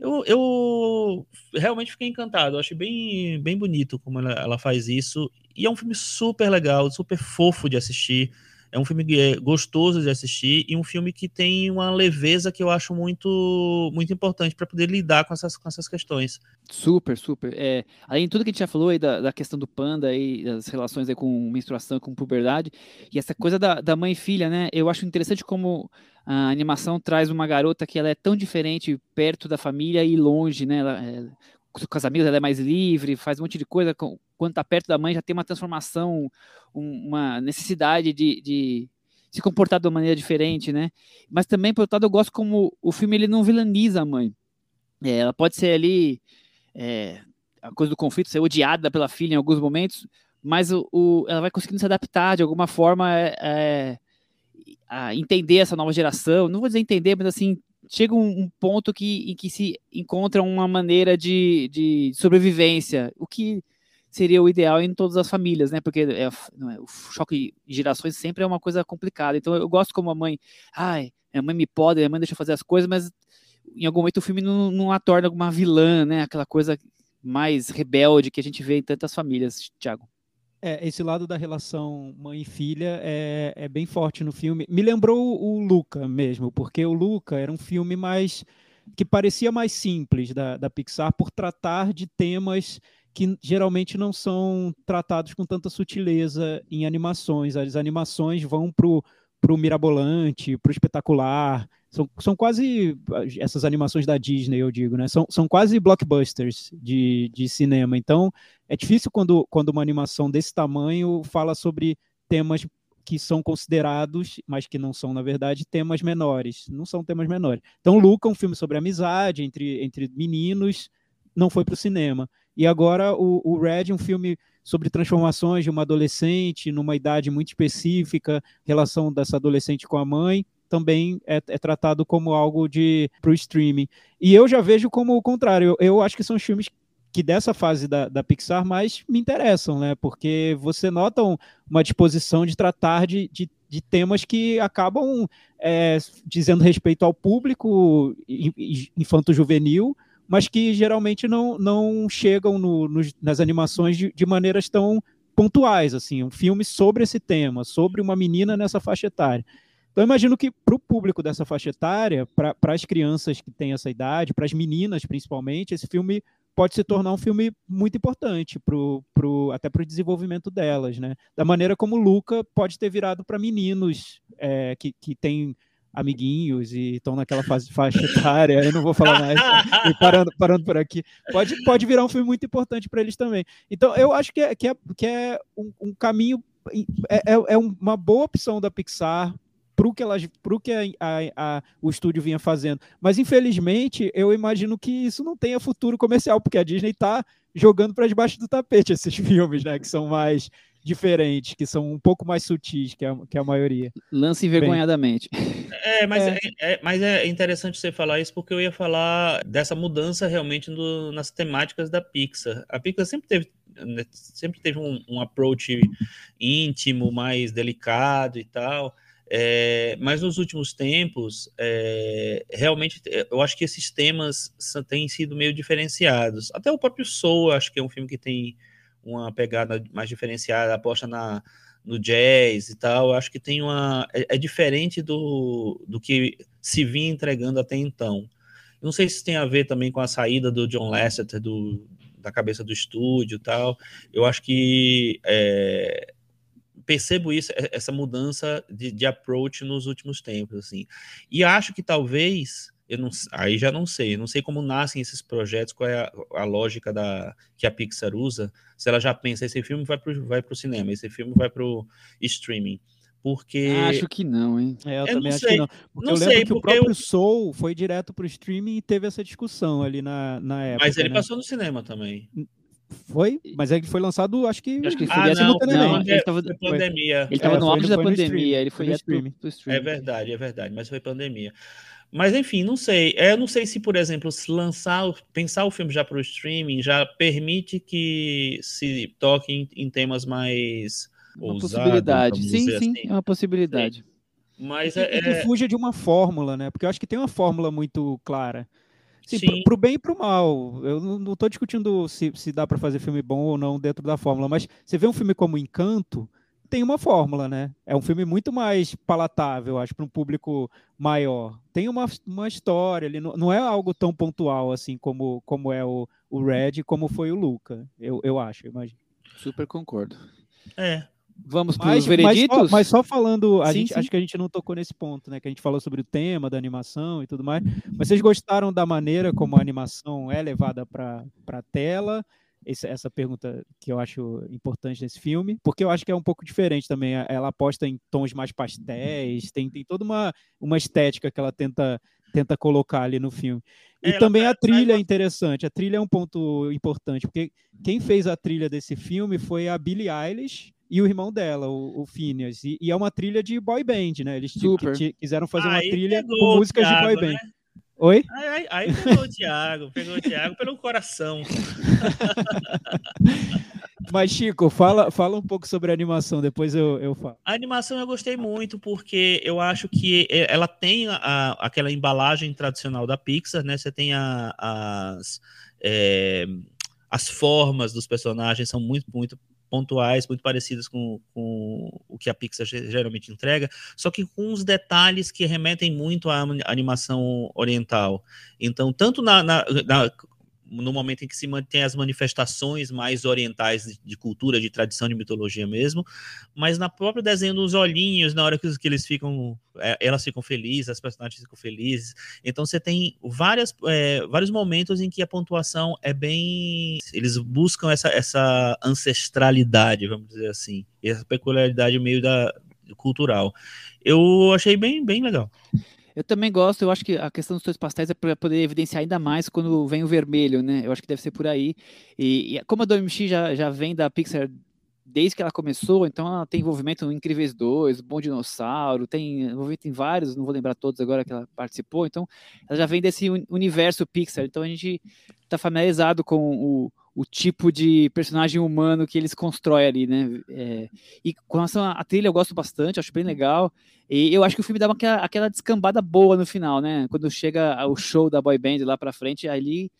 Eu, eu, realmente fiquei encantado. Eu achei bem, bem bonito como ela, ela faz isso. E é um filme super legal, super fofo de assistir. É um filme é gostoso de assistir e um filme que tem uma leveza que eu acho muito muito importante para poder lidar com essas, com essas questões. Super, super. É, além de tudo que a gente já falou aí da, da questão do panda e das relações aí com menstruação, com puberdade, e essa coisa da, da mãe e filha, né? Eu acho interessante como a animação traz uma garota que ela é tão diferente perto da família e longe, né? Ela, é, com as amigas ela é mais livre, faz um monte de coisa. Quando está perto da mãe já tem uma transformação, uma necessidade de, de, se comportar de uma maneira diferente, né? Mas também, por outro lado, eu gosto como o filme ele não vilaniza a mãe. É, ela pode ser ali é, a coisa do conflito, ser odiada pela filha em alguns momentos, mas o, o ela vai conseguindo se adaptar de alguma forma é, é a entender essa nova geração. Não vou dizer entender, mas assim chega um, um, ponto que, em que se encontra uma maneira de, de sobrevivência, o que seria o ideal em todas as famílias, né? Porque é, é, o choque de gerações sempre é uma coisa complicada. Então eu gosto como a mãe, ai, a mãe me pode, a mãe deixa eu fazer as coisas, mas em algum momento o filme não, não a torna uma vilã, né? Aquela coisa mais rebelde que a gente vê em tantas famílias, Thiago. É, esse lado da relação mãe e filha é, é bem forte no filme. Me lembrou o Luca mesmo, porque o Luca era um filme mais que parecia mais simples da, da Pixar por tratar de temas que geralmente não são tratados com tanta sutileza em animações. As animações vão para o mirabolante, para o espetacular. São, são quase essas animações da Disney, eu digo, né? São, são quase blockbusters de, de cinema. Então, é difícil quando, quando uma animação desse tamanho fala sobre temas que são considerados, mas que não são, na verdade, temas menores. Não são temas menores. Então, Luca, um filme sobre amizade entre, entre meninos, não foi para o cinema. E agora o, o Red, um filme sobre transformações de uma adolescente numa idade muito específica, relação dessa adolescente com a mãe, também é, é tratado como algo de para o streaming. E eu já vejo como o contrário. Eu, eu acho que são filmes que dessa fase da, da, Pixar mais me interessam, né? Porque você nota um, uma disposição de tratar de, de, de temas que acabam é, dizendo respeito ao público infanto-juvenil, mas que geralmente não, não chegam no, nos, nas animações de, de, maneiras tão pontuais, assim, um filme sobre esse tema, sobre uma menina nessa faixa etária. Então, imagino que para o público dessa faixa etária, para as crianças que têm essa idade, para as meninas principalmente, esse filme pode se tornar um filme muito importante pro, pro, até para o desenvolvimento delas, né? Da maneira como Luca pode ter virado para meninos é, que, que têm amiguinhos e estão naquela fase faixa etária, eu não vou falar mais, e parando, parando por aqui, pode, pode virar um filme muito importante para eles também. Então, eu acho que é, que é, que é um, um caminho, é, é, é uma boa opção da Pixar para o que, elas, pro que a, a, a, o estúdio vinha fazendo. Mas, infelizmente, eu imagino que isso não tenha futuro comercial, porque a Disney está jogando para debaixo do tapete esses filmes, né? Que são mais diferentes, que são um pouco mais sutis que a, que a maioria. Lance envergonhadamente. É, mas é. É, é. mas é interessante você falar isso, porque eu ia falar dessa mudança realmente no, nas temáticas da Pixar. A Pixar sempre teve né, sempre teve um, um approach íntimo, mais delicado e tal. É, mas nos últimos tempos, é, realmente, eu acho que esses temas têm sido meio diferenciados. Até o próprio Soul, acho que é um filme que tem uma pegada mais diferenciada, aposta na, no jazz e tal, eu acho que tem uma. É, é, diferente do, do que se vinha entregando até então. Não sei se tem a ver também com a saída do John Lasseter do, da cabeça do estúdio e tal. Eu acho que é, percebo isso, essa mudança de, de approach nos últimos tempos, assim. E acho que talvez eu não, aí já não sei, não sei como nascem esses projetos, qual é a, a, lógica da, que a Pixar usa, se ela já pensa, esse filme vai para vai o cinema, esse filme vai para o streaming. Porque. Acho que não, hein? É, eu, eu também acho sei. que não. Porque não eu lembro sei, que o próprio eu... Soul foi direto para o streaming e teve essa discussão ali na, na época. Mas ele né? passou no cinema também. Foi? Mas ele foi lançado, acho que. Acho que foi ah, não, não, ele estava foi pandemia. Ele estava é, no auge da pandemia, ele foi, foi pro, pro É verdade, é verdade, mas foi pandemia. Mas enfim, não sei. É, eu não sei se, por exemplo, se lançar, pensar o filme já para o streaming já permite que se toque em, em temas mais uma ousados, possibilidade. Sim, sim, assim. é uma possibilidade. Sim. Mas e, é, que é fuja de uma fórmula, né? Porque eu acho que tem uma fórmula muito clara. Sim, Sim. Pro, bem e pro mal. Eu não, estou discutindo se, se dá para fazer filme bom ou não dentro da fórmula, mas você vê um filme como Encanto, tem uma fórmula, né? É um filme muito mais palatável, acho, para um público maior. Tem uma, uma história, ele não, não é algo tão pontual assim como, como é o, o Red, como foi o Luca, eu, eu acho, imagino. Super concordo. É. Vamos para os vereditos? Mas só, mas só falando, a sim, gente, sim. acho que a gente não tocou nesse ponto, né? Que a gente falou sobre o tema da animação e tudo mais. Mas vocês gostaram da maneira como a animação é levada para a tela? Esse, essa pergunta que eu acho importante nesse filme, porque eu acho que é um pouco diferente também. Ela aposta em tons mais pastéis, tem, tem toda uma, uma estética que ela tenta, tenta colocar ali no filme. E ela também a trilha é interessante. A trilha é um ponto importante, porque quem fez a trilha desse filme foi a Billie Eilish e o irmão dela, o, o Phineas. E, e é uma trilha de boy band, né? Eles quiseram fazer uma trilha com músicas de boy band. Né? Oi? Aí, aí, pegou o Thiago, pegou o Thiago pelo coração. Mas, Chico, fala, fala um pouco sobre a animação, depois eu, eu falo. A animação eu gostei muito, porque eu acho que ela tem a, aquela embalagem tradicional da Pixar, né? Você tem a, as, é, as formas dos personagens são muito, muito pontuais, muito parecidas com, com o que a Pixar geralmente entrega, só que com uns detalhes que remetem muito à animação oriental. Então, tanto na, na, na no momento em que se mantém as manifestações mais orientais de, cultura, de tradição, de mitologia mesmo, mas na própria desenho dos olhinhos, na hora que, que eles ficam, é, elas ficam felizes, as personagens ficam felizes. Então você tem várias, é, vários momentos em que a pontuação é bem, eles buscam essa, essa ancestralidade, vamos dizer assim, essa peculiaridade meio da cultural. Eu achei bem, bem legal. Eu também gosto, eu acho que a questão dos tons pastéis é para poder evidenciar ainda mais quando vem o vermelho, né? Eu acho que deve ser por aí. E, e como a DMX já, já vem da Pixar desde que ela começou, então ela tem envolvimento no Incríveis 2, Bom Dinossauro, tem envolvimento em vários, não vou lembrar todos agora que ela participou, então ela já vem desse universo Pixar, então a gente está familiarizado com o, o tipo de personagem humano que eles constroem ali, né? É, e com relação à trilha, eu gosto bastante, acho bem legal. E eu acho que o filme dá uma, aquela descambada boa no final, né? Quando chega o show da boy band lá pra frente, ali,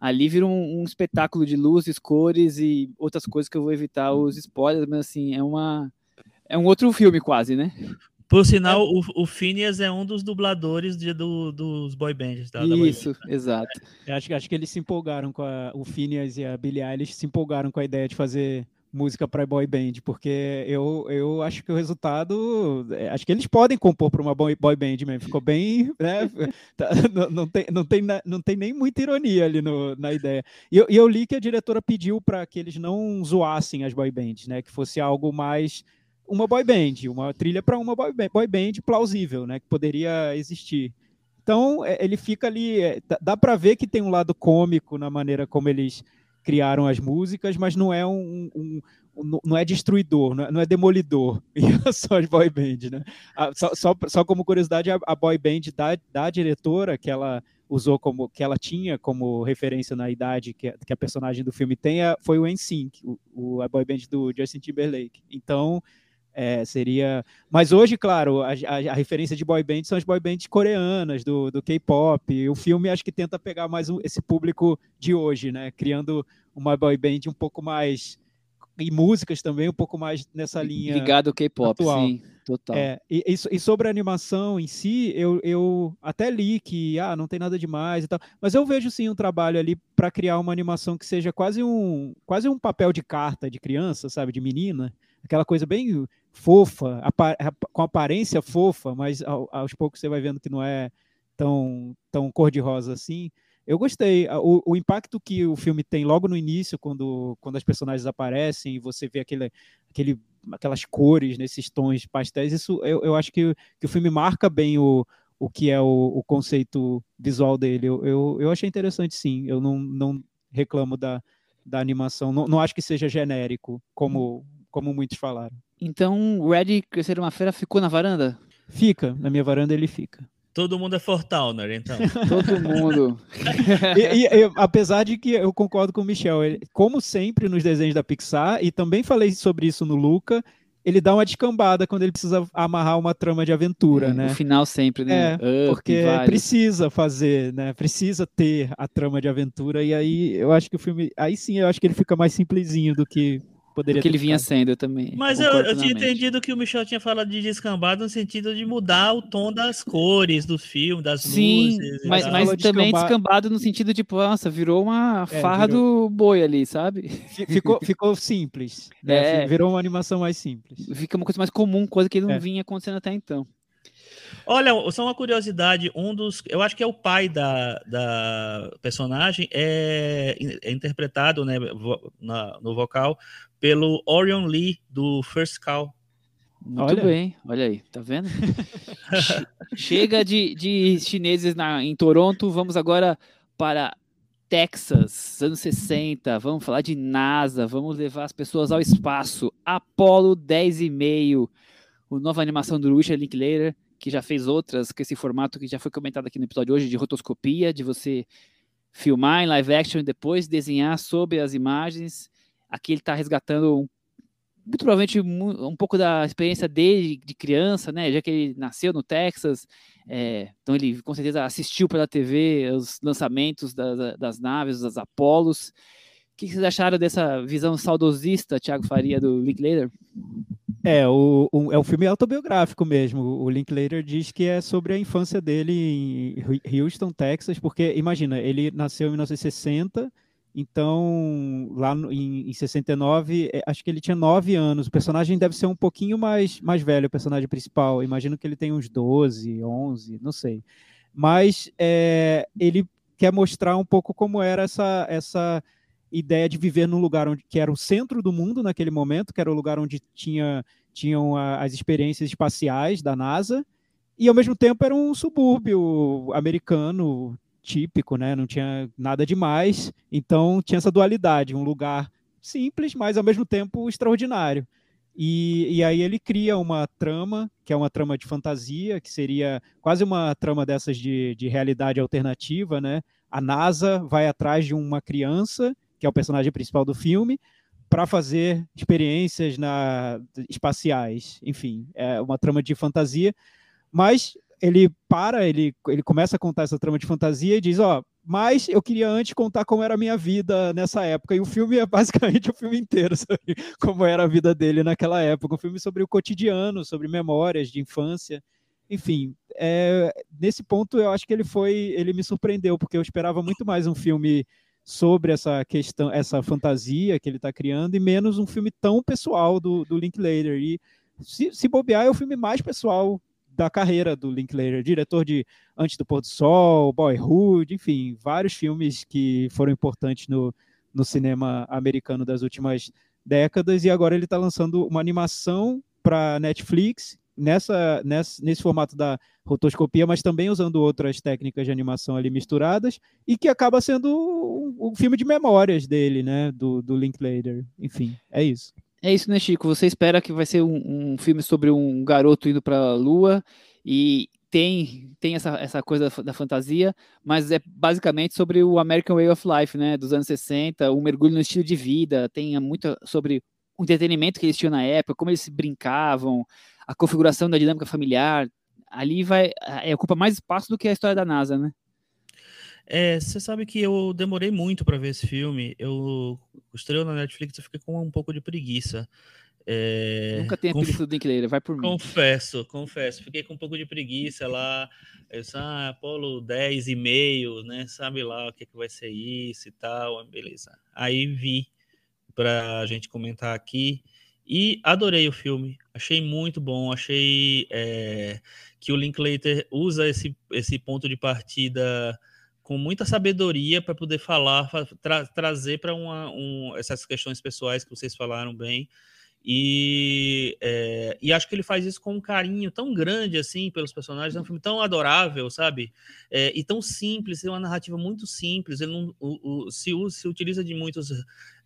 ali vira um, um espetáculo de luzes, cores e outras coisas que eu vou evitar os spoilers, mas assim, é uma. É um outro filme quase, né? Por sinal, é. o, o Phineas é um dos dubladores de, do, dos boy bands. Tá, Isso, exato. Eu acho, acho que eles se empolgaram com a, o Phineas e a Billie Eilish se empolgaram com a ideia de fazer música para boy band, porque eu, eu acho que o resultado, é, acho que eles podem compor para uma boy, boy band mesmo, ficou bem, né, tá, não, não, tem, não, tem, não tem nem muita ironia ali no, na ideia. E eu, eu li que a diretora pediu para que eles não zoassem as boy bands, né, que fosse algo mais uma boy band, uma trilha para uma boy band, plausível, né, que poderia existir. Então é, ele fica ali, é, dá para ver que tem um lado cômico na maneira como eles criaram as músicas, mas não é um, um, um não é destruidor, não é, não é demolidor, é só as boy band, né? só, só, só, como curiosidade, a, a boy band da, da diretora que ela usou como que ela tinha como referência na idade que, que a personagem do filme tem foi o NSYNC, o, o a boy band do Justin Timberlake. Então é, seria. Mas hoje, claro, a, a, a, referência de boy band são as boy bands coreanas, do, do K-pop. O filme acho que tenta pegar mais um, esse público de hoje, né? Criando uma boy band um pouco mais. E músicas também um pouco mais nessa linha. Ligado ao K-pop, sim, total. É, e, e, sobre a animação em si, eu, eu até li que ah, não tem nada demais e tal. Mas eu vejo sim um trabalho ali para criar uma animação que seja quase um, quase um papel de carta de criança, sabe? De menina aquela coisa bem fofa, com aparência fofa, mas aos poucos você vai vendo que não é tão, tão cor-de-rosa assim. Eu gostei. O, o, impacto que o filme tem logo no início, quando, quando as personagens aparecem e você vê aquele, aquele, aquelas cores nesses tons pastéis, isso eu, eu acho que, que o filme marca bem o, o que é o, o conceito visual dele. Eu, eu, eu achei interessante, sim. Eu não, não reclamo da, da animação. Não, não acho que seja genérico, como, como muitos falaram. Então, o Red Crescer uma Feira ficou na varanda? Fica, na minha varanda ele fica. Todo mundo é Fortowner, então. Todo mundo. e, e, e, apesar de que eu concordo com o Michel, ele, como sempre nos desenhos da Pixar, e também falei sobre isso no Luca, ele dá uma descambada quando ele precisa amarrar uma trama de aventura, é, né? No final sempre, né? É, porque precisa fazer, né? Precisa ter a trama de aventura e aí eu acho que o filme, aí sim eu acho que ele fica mais simplesinho do que poderia que ele vinha sendo eu também. Mas eu, eu tinha entendido que o Michel tinha falado de descambado no sentido de mudar o tom das cores do filme, das Sim, luzes. Mas, mas também descambado no sentido de, tipo, nossa, virou uma é, farra virou... do boi ali, sabe? Ficou, ficou simples. Né? É. Virou uma animação mais simples. Fica uma coisa mais comum, coisa que não é. vinha acontecendo até então. Olha, só uma curiosidade, um dos, eu acho que é o pai da, da personagem, é, é interpretado né, na, no vocal pelo Orion Lee, do First Call. Muito olha. bem, olha aí, tá vendo? Chega de, de chineses na, em Toronto, vamos agora para Texas, anos 60, vamos falar de NASA, vamos levar as pessoas ao espaço. Apollo 10,5, o nova animação do Richard Linklater, que já fez outras com esse formato que já foi comentado aqui no episódio hoje de rotoscopia, de você filmar em live action e depois desenhar sobre as imagens. Aqui ele está resgatando muito provavelmente um pouco da experiência dele de criança, né? Já que ele nasceu no Texas, é, então ele com certeza assistiu pela TV os lançamentos das, das naves, das Apolos, que vocês acharam dessa visão saudosista, Thiago Faria, do Linklater? É, o, o, é um filme autobiográfico mesmo. O Linklater diz que é sobre a infância dele em Houston, Texas, porque, imagina, ele nasceu em 1960, então, lá no, em, em 69, é, acho que ele tinha 9 anos. O personagem deve ser um pouquinho mais, mais velho, o personagem principal. Imagino que ele tem uns 12, 11, não sei. Mas é, ele quer mostrar um pouco como era essa, essa ideia de viver num lugar onde, que era o centro do mundo naquele momento, que era o lugar onde tinha, tinham a, as experiências espaciais da NASA, e ao mesmo tempo era um subúrbio americano típico, né? Não tinha nada demais, então tinha essa dualidade, um lugar simples, mas ao mesmo tempo extraordinário. E, e, aí ele cria uma trama, que é uma trama de fantasia, que seria quase uma trama dessas de, de realidade alternativa, né? A NASA vai atrás de uma criança que é o personagem principal do filme, para fazer experiências na, espaciais. Enfim, é uma trama de fantasia, mas ele para, ele, ele começa a contar essa trama de fantasia e diz: Ó, oh, mas eu queria antes contar como era a minha vida nessa época. E o filme é basicamente o filme inteiro sobre como era a vida dele naquela época. Um filme sobre o cotidiano, sobre memórias de infância. Enfim, é, nesse ponto eu acho que ele foi, ele me surpreendeu, porque eu esperava muito mais um filme sobre essa questão, essa fantasia que ele está criando, e menos um filme tão pessoal do, do Linklater. E se, se bobear, é o filme mais pessoal da carreira do Linklater, diretor de Antes do Pôr do Sol, Boyhood, enfim, vários filmes que foram importantes no, no cinema americano das últimas décadas, e agora ele está lançando uma animação para Netflix nessa, nessa, nesse formato da rotoscopia, mas também usando outras técnicas de animação ali misturadas, e que acaba sendo um, um filme de memórias dele, né, do, do Linklater. Enfim, é isso. É isso, né, Chico? Você espera que vai ser um, um filme sobre um garoto indo para a Lua e tem, tem essa, essa coisa da, fantasia, mas é basicamente sobre o American Way of Life, né, dos anos 60, um mergulho no estilo de vida, tem muito sobre o entretenimento que eles tinham na época, como eles brincavam, a configuração da dinâmica familiar, ali vai é, ocupa mais espaço do que a história da NASA, né? É, você sabe que eu demorei muito para ver esse filme. Eu estreou na Netflix, eu fiquei com um pouco de preguiça. É, Nunca tenha conf... preguiça do Linklater, vai por mim. Confesso, confesso. Fiquei com um pouco de preguiça lá. Eu disse, ah, Apolo 10 e meio, né? Sabe lá o que, que vai ser isso e tal. Beleza. Aí vi para a gente comentar aqui. E adorei o filme, achei muito bom, achei é, que o Linklater usa esse, esse ponto de partida com muita sabedoria para poder falar, tra trazer para um, essas questões pessoais que vocês falaram bem. E, é, e acho que ele faz isso com um carinho tão grande assim pelos personagens. É um filme tão adorável, sabe? É, e tão simples, é uma narrativa muito simples. Ele não o, o, se, se utiliza de muitos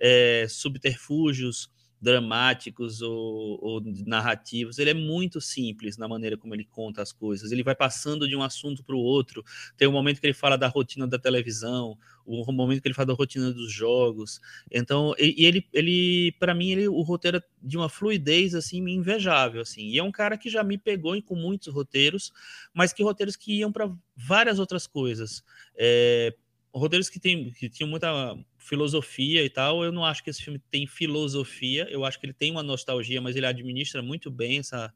é, subterfúgios dramáticos ou, ou, narrativos. Ele é muito simples na maneira como ele conta as coisas. Ele vai passando de um assunto para o outro. Tem um momento que ele fala da rotina da televisão, o um momento que ele fala da rotina dos jogos. Então, e, e ele, ele para mim, ele, o roteiro é de uma fluidez assim invejável, assim. E é um cara que já me pegou com muitos roteiros, mas que roteiros que iam para várias outras coisas. É, roteiros que, tem, que tinham muita filosofia e tal. Eu não acho que esse filme tem filosofia. Eu acho que ele tem uma nostalgia, mas ele administra muito bem essa,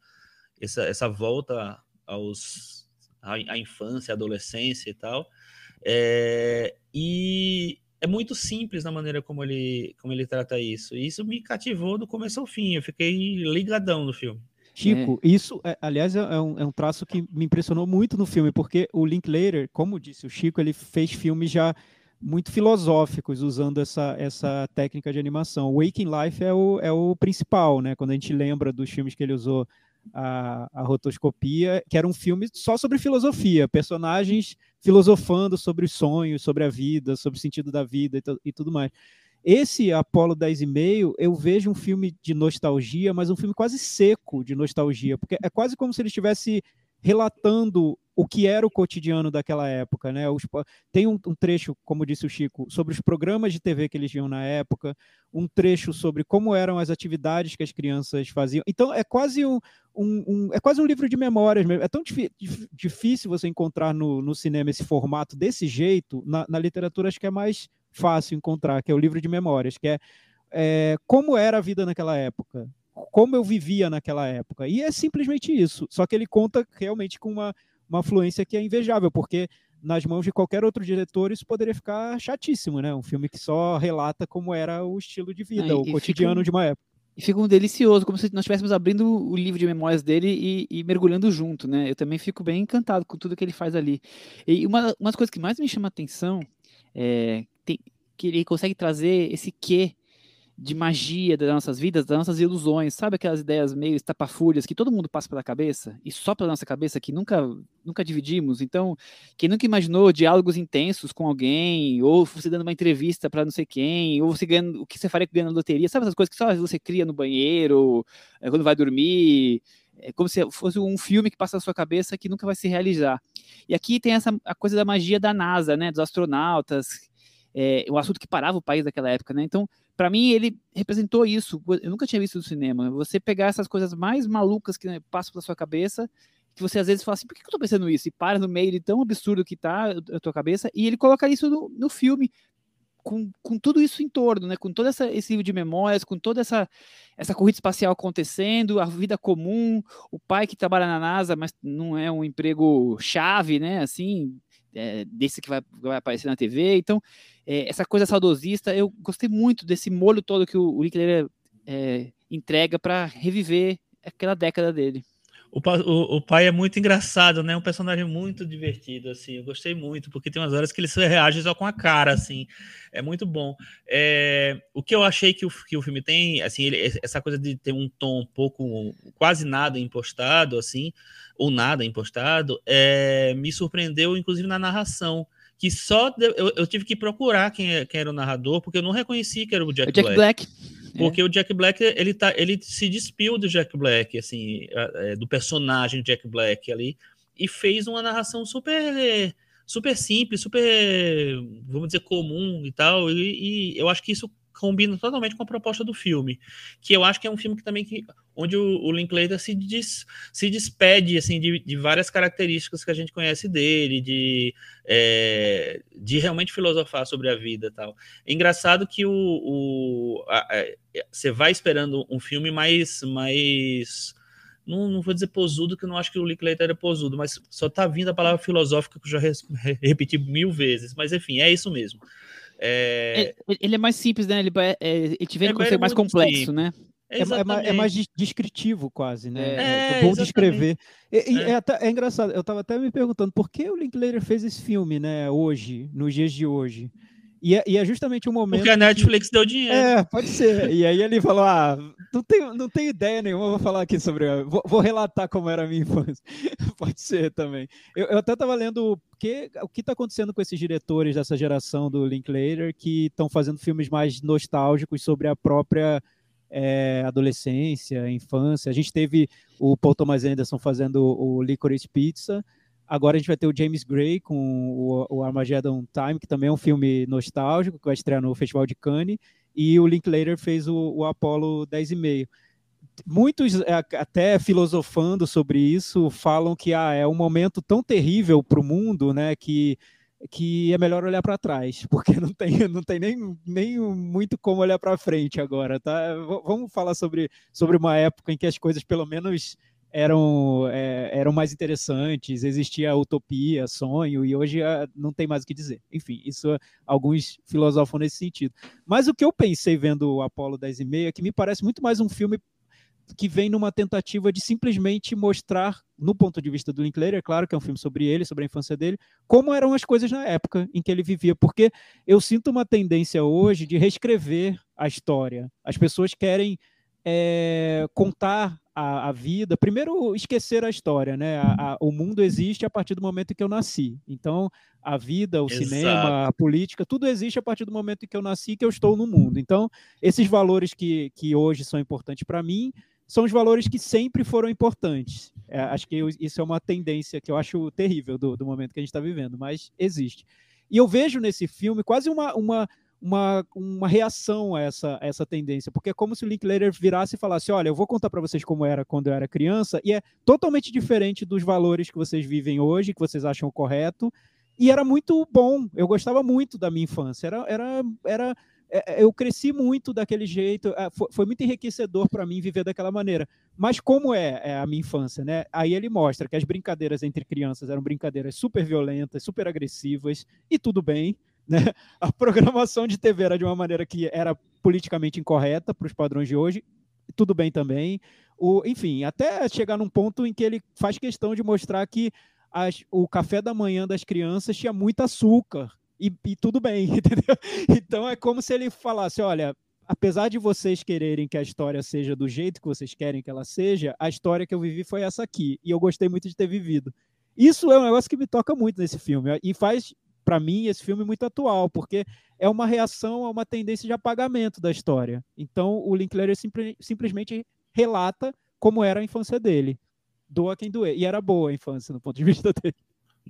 essa, essa volta aos à, à infância, à adolescência e tal. É, e é muito simples na maneira como ele, como ele trata isso. E isso me cativou do começo ao fim. Eu fiquei ligadão no filme. Chico, é. isso, é, aliás, é, é um, é um, traço que me impressionou muito no filme, porque o Linklater, como disse o Chico, ele fez filmes já muito filosóficos usando essa, essa técnica de animação. Waking Life é o, é o principal, né? Quando a gente lembra dos filmes que ele usou a, a rotoscopia, que era um filme só sobre filosofia, personagens filosofando sobre os sonhos, sobre a vida, sobre o sentido da vida e, e tudo mais. Esse Apolo 10 e meio, eu vejo um filme de nostalgia, mas um filme quase seco de nostalgia, porque é quase como se ele estivesse relatando o que era o cotidiano daquela época, né? Os, tem um, um, trecho, como disse o Chico, sobre os programas de TV que eles viam na época, um trecho sobre como eram as atividades que as crianças faziam. Então é quase um, um, um é quase um livro de memórias mesmo. É tão difícil você encontrar no, no cinema esse formato desse jeito. Na, na literatura acho que é mais fácil encontrar, que é o livro de memórias, que é, é como era a vida naquela época, como eu vivia naquela época. E é simplesmente isso. Só que ele conta realmente com uma, uma fluência que é invejável, porque nas mãos de qualquer outro diretor isso poderia ficar chatíssimo, né? Um filme que só relata como era o estilo de vida, o cotidiano fica, de uma época. E fica um delicioso, como se nós estivéssemos abrindo o livro de memórias dele e, e, mergulhando junto, né? Eu também fico bem encantado com tudo que ele faz ali. E uma, uma das coisas que mais me chama a atenção é tem, que ele consegue trazer esse quê de magia das nossas vidas, das nossas ilusões, sabe aquelas ideias meio estapafúrias que todo mundo passa pela cabeça? E só pela nossa cabeça que nunca nunca dividimos. Então, quem nunca imaginou diálogos intensos com alguém, ou você dando uma entrevista para não sei quem, ou você ganhando o que você faria ganhando loteria, sabe essas coisas que só você cria no banheiro, é, quando vai dormir, é como se fosse um filme que passa na sua cabeça que nunca vai se realizar. E aqui tem essa a coisa da magia da NASA, né, dos astronautas, é, assunto que parava o país naquela época, né? Então, para mim, ele representou isso. Eu nunca tinha visto no cinema. Você pegar essas coisas mais malucas que né, passam pela sua cabeça, que você às vezes fala assim, por que eu tô pensando isso? E para no meio de tão absurdo que tá a tua cabeça, e ele coloca isso no, no filme, com, com tudo isso em torno, né? Com todo essa, esse livro de memórias, com toda essa, essa corrida espacial acontecendo, a vida comum, o pai que trabalha na NASA, mas não é um emprego chave, né? Assim, é, desse que vai, vai, aparecer na TV. Então, é, essa coisa saudosista, eu gostei muito desse molho todo que o, Linklater é, entrega para reviver aquela década dele. O, o, o, pai é muito engraçado, né? Um personagem muito divertido, assim. Eu gostei muito, porque tem umas horas que ele reage só com a cara, assim. É muito bom. É, o que eu achei que o, que o filme tem, assim, ele, essa coisa de ter um tom um pouco, quase nada impostado, assim, ou nada impostado, é, me surpreendeu, inclusive, na narração que só eu, eu, tive que procurar quem, é, quem, era o narrador, porque eu não reconheci que era o Jack, o Jack Black. Black. Porque é. o Jack Black, ele, tá, ele se despiu do Jack Black, assim, é, do personagem Jack Black ali, e fez uma narração super super simples, super, vamos dizer, comum e tal, e, e eu acho que isso combina totalmente com a proposta do filme, que eu acho que é um filme que também que, onde o, o Linklater se, des, se despede assim de, de, várias características que a gente conhece dele, de, é, de realmente filosofar sobre a vida e tal. É engraçado que o, o você vai esperando um filme mais mais não, não, vou dizer posudo, que eu não acho que o Linklater é posudo, mas só tá vindo a palavra filosófica que eu já repeti mil vezes, mas enfim, é isso mesmo. É... Ele é mais simples, né? Ele, é, ele te vê como ser mais complexo, simples. né? É, é, é, mais descritivo, quase, né? É, é bom descrever. E, é. É, é, engraçado, eu estava até me perguntando por que o Linklater fez esse filme, né, hoje, nos dias de hoje. E é, e é justamente o momento. Porque a Netflix que... deu dinheiro. É, pode ser. E aí ele falou: ah, não tenho, não tenho ideia nenhuma, vou falar aqui sobre. Vou, vou relatar como era a minha infância. pode ser também. Eu, eu até estava lendo que, o que está acontecendo com esses diretores dessa geração do Linklater que estão fazendo filmes mais nostálgicos sobre a própria. É, adolescência, infância. A gente teve o Paul Thomas Anderson fazendo o Licorice Pizza, Agora a gente vai ter o James Gray com o, o Armageddon Time, que também é um filme nostálgico, que vai estrear no Festival de Cannes, e o Linklater fez o, o Apollo 10 e meio. Muitos, é, até filosofando sobre isso, falam que ah, é um momento tão terrível para o mundo, né, que que é melhor olhar para trás, porque não tem, não tem nem, nem muito como olhar para frente agora, tá? V vamos falar sobre, sobre uma época em que as coisas pelo menos eram, é, eram mais interessantes, existia utopia, sonho, e hoje é, não tem mais o que dizer. Enfim, isso alguns filosofam nesse sentido. Mas o que eu pensei vendo o Apolo 10 e meia, é que me parece muito mais um filme que vem numa tentativa de simplesmente mostrar, no ponto de vista do Linklater, é claro que é um filme sobre ele, sobre a infância dele, como eram as coisas na época em que ele vivia, porque eu sinto uma tendência hoje de reescrever a história. As pessoas querem é, contar a, a, vida, primeiro esquecer a história, né? A, a, o mundo existe a partir do momento em que eu nasci. Então, a vida, o Exato. cinema, a política, tudo existe a partir do momento em que eu nasci, que eu estou no mundo. Então, esses valores que, que hoje são importantes para mim são os valores que sempre foram importantes. É, acho que eu, isso é uma tendência que eu acho terrível do, do momento que a gente está vivendo, mas existe. E eu vejo nesse filme quase uma, uma uma, uma reação a essa, a essa tendência, porque é como se o Linklater virasse e falasse: olha, eu vou contar para vocês como era quando eu era criança, e é totalmente diferente dos valores que vocês vivem hoje, que vocês acham correto, E era muito bom, eu gostava muito da minha infância. Era, era, era, eu cresci muito daquele jeito, é, foi, muito enriquecedor para mim viver daquela maneira. Mas como é, é, a minha infância, né? Aí ele mostra que as brincadeiras entre crianças eram brincadeiras super violentas, super agressivas, e tudo bem. Né? A programação de TV era de uma maneira que era politicamente incorreta para os padrões de hoje, tudo bem também. O, enfim, até chegar num ponto em que ele faz questão de mostrar que as, o café da manhã das crianças tinha muito açúcar, e, e tudo bem, entendeu? Então é como se ele falasse: olha, apesar de vocês quererem que a história seja do jeito que vocês querem que ela seja, a história que eu vivi foi essa aqui. E eu gostei muito de ter vivido. Isso é um negócio que me toca muito nesse filme. E faz, para mim, esse filme muito atual, porque é uma reação a uma tendência de apagamento da história. Então, o Linklater simple, simplesmente relata como era a infância dele. Doa quem doer. E era boa a infância, no ponto de vista dele.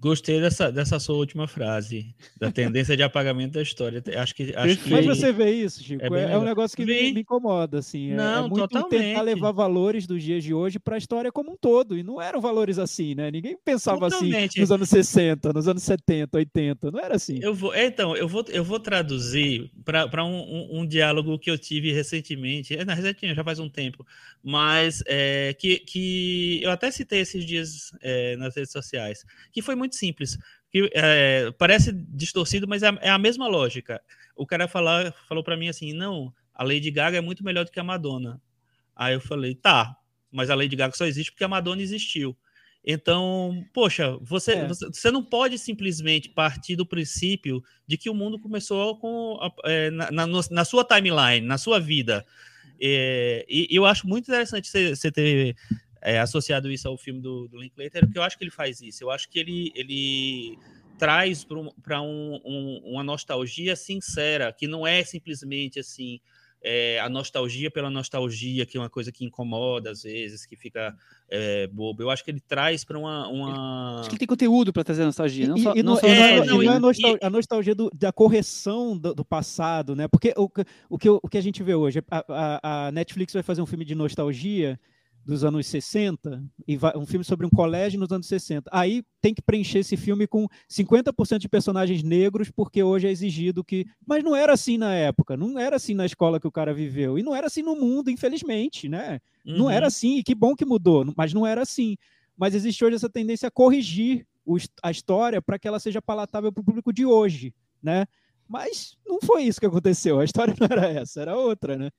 Gostei dessa, dessa sua última frase, da tendência de apagamento da história. Acho que, acho que... Mas você vê isso, Chico? É, é, é um negócio que me, me, incomoda, assim. É, não, é, muito totalmente. tentar levar valores dos dias de hoje para a história como um todo. E não eram valores assim, né? Ninguém pensava assim totalmente. assim nos anos 60, nos anos 70, 80. Não era assim. Eu vou, então, eu vou, eu vou traduzir para um, um, um, diálogo que eu tive recentemente. É, na recentemente, já faz um tempo. Mas é, que, que eu até citei esses dias é, nas redes sociais. Que foi muito simples. Que, é, parece distorcido, mas é, é, a mesma lógica. O cara falar, falou para mim assim: não, a Lady Gaga é muito melhor do que a Madonna. Aí eu falei: tá, mas a Lady Gaga só existe porque a Madonna existiu. Então, poxa, você, é. você, você, não pode simplesmente partir do princípio de que o mundo começou com é, na, na, na, sua timeline, na sua vida. É, e eu acho muito interessante você, você ter é, associado isso ao filme do, do Linklater, porque eu acho que ele faz isso. Eu acho que ele, ele traz para um, um, uma nostalgia sincera, que não é simplesmente assim. É, a nostalgia pela nostalgia, que é uma coisa que incomoda às vezes, que fica é, bobo. Eu acho que ele traz para uma, uma. Acho que ele tem conteúdo para trazer nostalgia, não e, só, e não, só é, não, é a nostalgia, a nostalgia do, da correção do, do, passado, né? Porque o, o, que, o que a gente vê hoje, a, a, a Netflix vai fazer um filme de nostalgia dos anos 60, e vai, um filme sobre um colégio nos anos 60. Aí tem que preencher esse filme com 50% de personagens negros, porque hoje é exigido que. Mas não era assim na época, não era assim na escola que o cara viveu, e não era assim no mundo, infelizmente, né? Uhum. Não era uhum. assim, e que bom que mudou, mas não era assim. Mas existe hoje essa tendência a corrigir a história para que ela seja palatável para o público de hoje, né? Mas não foi isso que aconteceu, a história não era essa, era outra, né?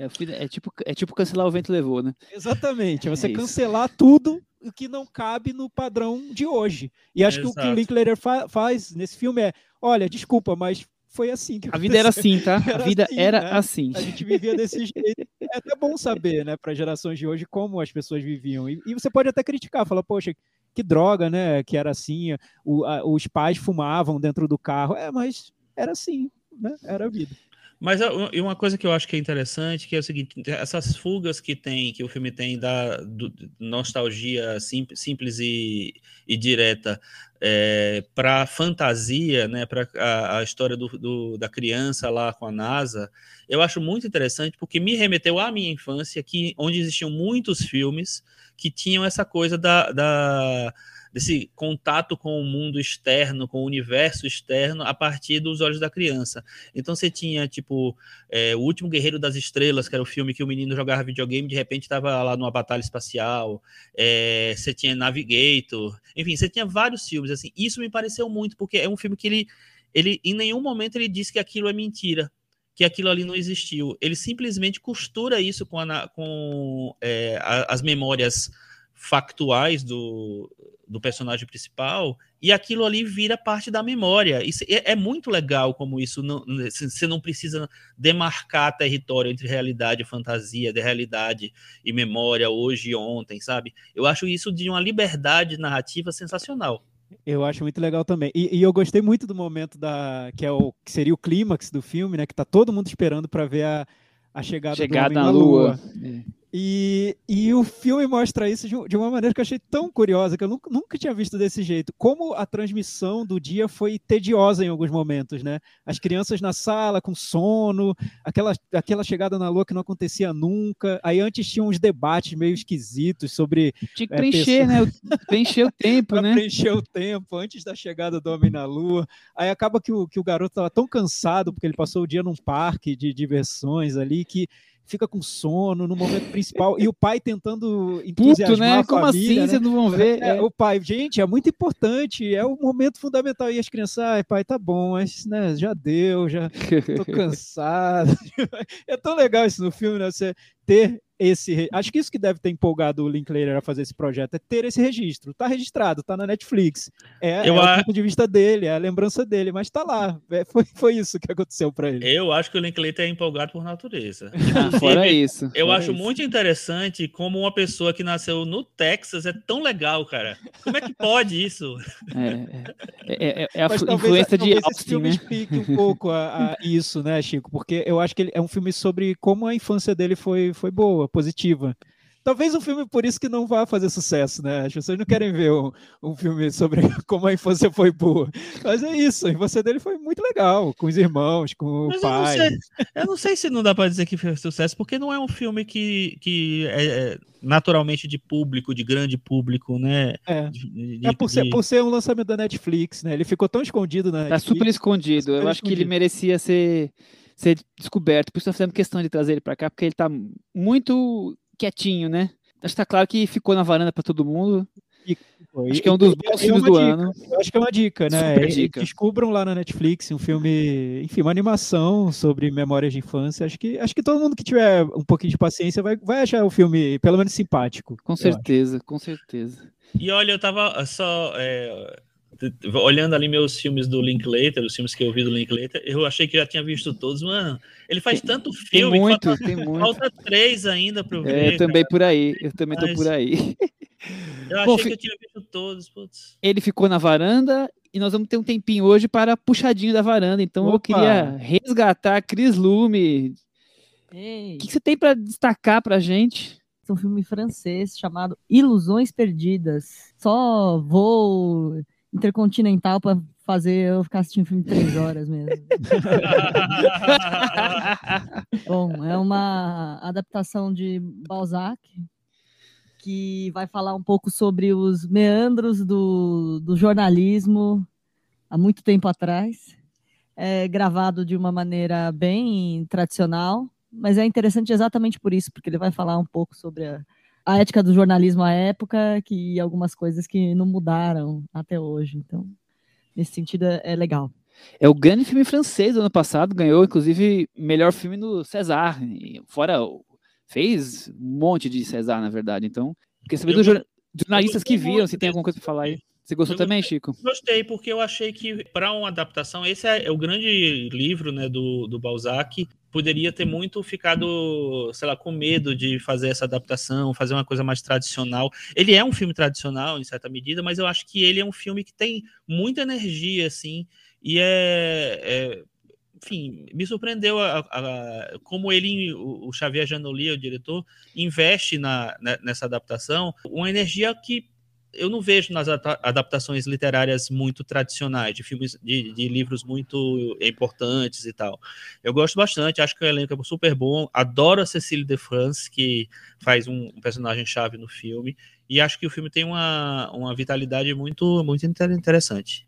É, é, tipo, é tipo cancelar o vento levou, né? Exatamente. É você é cancelar tudo o que não cabe no padrão de hoje. E acho Exato. que o que o Linklater fa faz nesse filme é: olha, desculpa, mas foi assim que A vida era assim, tá? Era a vida assim, era né? assim. A gente vivia desse jeito. É até bom saber, né, para gerações de hoje, como as pessoas viviam. E, e, você pode até criticar, falar, poxa, que droga, né? Que era assim, o, a, os pais fumavam dentro do carro. É, mas era assim, né? Era a vida. Mas uma coisa que eu acho que é interessante, que é o seguinte, essas fugas que tem, que o filme tem da do, nostalgia simples, simples e, e direta é, para fantasia, né, para a, a, história do, do, da criança lá com a NASA, eu acho muito interessante porque me remeteu à minha infância, que, onde existiam muitos filmes que tinham essa coisa da, da desse contato com o mundo externo, com o universo externo, a partir dos olhos da criança. Então você tinha, tipo, é, O Último Guerreiro das Estrelas, que era o filme que o menino jogava videogame de repente estava lá numa batalha espacial. É, você tinha Navigator, enfim, você tinha vários filmes, assim. Isso me pareceu muito, porque é um filme que ele, ele em nenhum momento ele disse que aquilo é mentira que aquilo ali não existiu. Ele simplesmente costura isso com, a, com é, as memórias factuais do, do personagem principal e aquilo ali vira parte da memória. Isso é, é muito legal como isso não, você não precisa demarcar território entre realidade e fantasia, de realidade e memória hoje e ontem, sabe? Eu acho isso de uma liberdade narrativa sensacional. Eu acho muito legal também. E, e, eu gostei muito do momento da que é o que seria o clímax do filme, né? Que tá todo mundo esperando para ver a, a chegada, chegada do homem na Lua. Lua. É. E, e o filme mostra isso de, de, uma maneira que eu achei tão curiosa, que eu nunca, nunca, tinha visto desse jeito. Como a transmissão do dia foi tediosa em alguns momentos, né? As crianças na sala com sono, aquela, aquela chegada na lua que não acontecia nunca. Aí antes tinha uns debates meio esquisitos sobre. Tinha que é, preencher, né? Preencher o tempo, né? Preencher o tempo antes da chegada do homem na lua. Aí acaba que o, que o garoto estava tão cansado, porque ele passou o dia num parque de diversões ali, que fica com sono no momento principal e o pai tentando entusiasmar Puto, né? a Como família, assim? Né? Vocês não vão ver? É, é. O pai, gente, é muito importante, é o momento fundamental. E as crianças, ai, pai, tá bom, mas né, já deu, já tô cansado. é tão legal isso no filme, né? Você ter esse. Acho que isso que deve ter empolgado o Linklater a fazer esse projeto, é ter esse registro. Tá registrado, tá na Netflix. É, eu é o ponto de vista dele, é a lembrança dele, mas tá lá. É, foi, foi isso que aconteceu para ele. Eu acho que o Linklater é empolgado por natureza. Ah, fora isso. Eu fora acho isso. muito interessante como uma pessoa que nasceu no Texas é tão legal, cara. Como é que pode isso? É, é, é, é a mas influência talvez, de talvez esse filme né? explique um pouco a, a isso, né, Chico? Porque eu acho que ele é um filme sobre como a infância dele foi, foi boa positiva. Talvez um filme por isso que não vá fazer sucesso, né? As pessoas não querem ver um, um filme sobre como a infância foi boa. Mas é isso, a infância dele foi muito legal, com os irmãos, com Mas o pai. Eu não, sei, eu não sei se não dá para dizer que fez sucesso, porque não é um filme que, que é, é naturalmente de público, de grande público, né? É, de, de, é por, ser, por ser um lançamento da Netflix, né? Ele ficou tão escondido na Tá super escondido. Super eu acho escondido. que ele merecia ser ser descoberto. Por isso, nós fizemos questão de trazer ele para cá, porque ele está muito quietinho, né? Acho que tá claro que ficou na varanda para todo mundo. Acho que é um dos bons filmes do dica. ano. Acho que é uma dica, né? Dica. Descubram lá na Netflix um filme, enfim, uma animação sobre memórias de infância. Acho que, acho que todo mundo que tiver um pouquinho de paciência vai, vai achar o filme, pelo menos, simpático. Com certeza, com certeza. E olha, eu tava só. É olhando ali meus filmes do Linklater, os filmes que eu vi do Linklater, eu achei que já tinha visto todos, mano. Ele faz tanto filme, tem muito, falta, tem muito. falta três ainda para eu ver. É, eu também cara. por aí, eu também Mas, tô por aí. Eu achei Bom, que eu tinha visto todos, putz. Ele ficou na varanda e nós vamos ter um tempinho hoje para puxadinho da varanda, então Opa. eu queria resgatar Chris Lume. O que você tem para destacar pra gente? um filme francês chamado Ilusões Perdidas. Só vou intercontinental para fazer eu ficar assistindo filme três horas mesmo. Bom, é uma adaptação de Balzac que vai falar um pouco sobre os meandros do, do jornalismo há muito tempo atrás. É gravado de uma maneira bem tradicional, mas é interessante exatamente por isso, porque ele vai falar um pouco sobre a, a ética do jornalismo à época, que algumas coisas que não mudaram até hoje. Então, nesse sentido, é, é legal. É o grande filme francês do ano passado, ganhou inclusive melhor filme no César. Fora, fez um monte de César, na verdade. Então, queria saber dos jornalistas que viram, se tem alguma coisa para falar aí. Você gostou eu também, Chico? Gostei, porque eu achei que para uma adaptação, esse é, é, o grande livro né, do, do Balzac, poderia ter muito ficado, sei lá, com medo de fazer essa adaptação, fazer uma coisa mais tradicional. Ele é um filme tradicional, em certa medida, mas eu acho que ele é um filme que tem muita energia, assim, e é, é enfim, me surpreendeu a, a, como ele, o, Xavier Janoli, o diretor, investe na, na, nessa adaptação uma energia que eu não vejo nas adaptações literárias muito tradicionais, de filmes, de, de, livros muito importantes e tal. Eu gosto bastante, acho que o elenco é super bom, adoro a Cecília de France, que faz um, um personagem-chave no filme, e acho que o filme tem uma, uma vitalidade muito, muito interessante.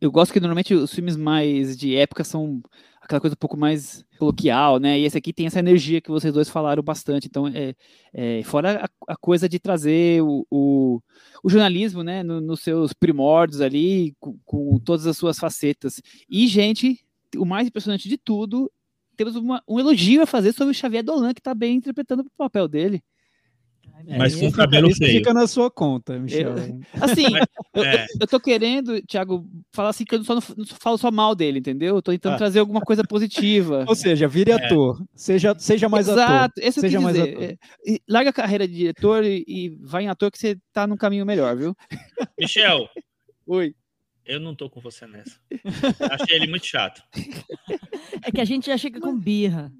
Eu gosto que normalmente os filmes mais de época são aquela coisa um pouco mais coloquial, né? E esse aqui tem essa energia que vocês dois falaram bastante. Então, é, é fora a, a, coisa de trazer o, o, o jornalismo, né, no, nos seus primórdios ali, com, com, todas as suas facetas. E, gente, o mais impressionante de tudo, temos uma, um elogio a fazer sobre o Xavier Dolan, que está bem interpretando o papel dele. É, Mas com cabelo isso feio. fica na sua conta, Michel. Eu, assim, eu, é. eu, tô querendo, Thiago, falar assim que eu só não, não falo só mal dele, entendeu? Eu tô tentando ah. trazer alguma coisa positiva. Ou seja, vire é. ator. Seja, seja mais Exato, ator. Esse seja mais dizer. ator. É, larga a carreira de diretor e, e vai em ator que você tá num caminho melhor, viu? Michel. Oi. Eu não tô com você nessa. Achei ele muito chato. É que a gente já chega com birra.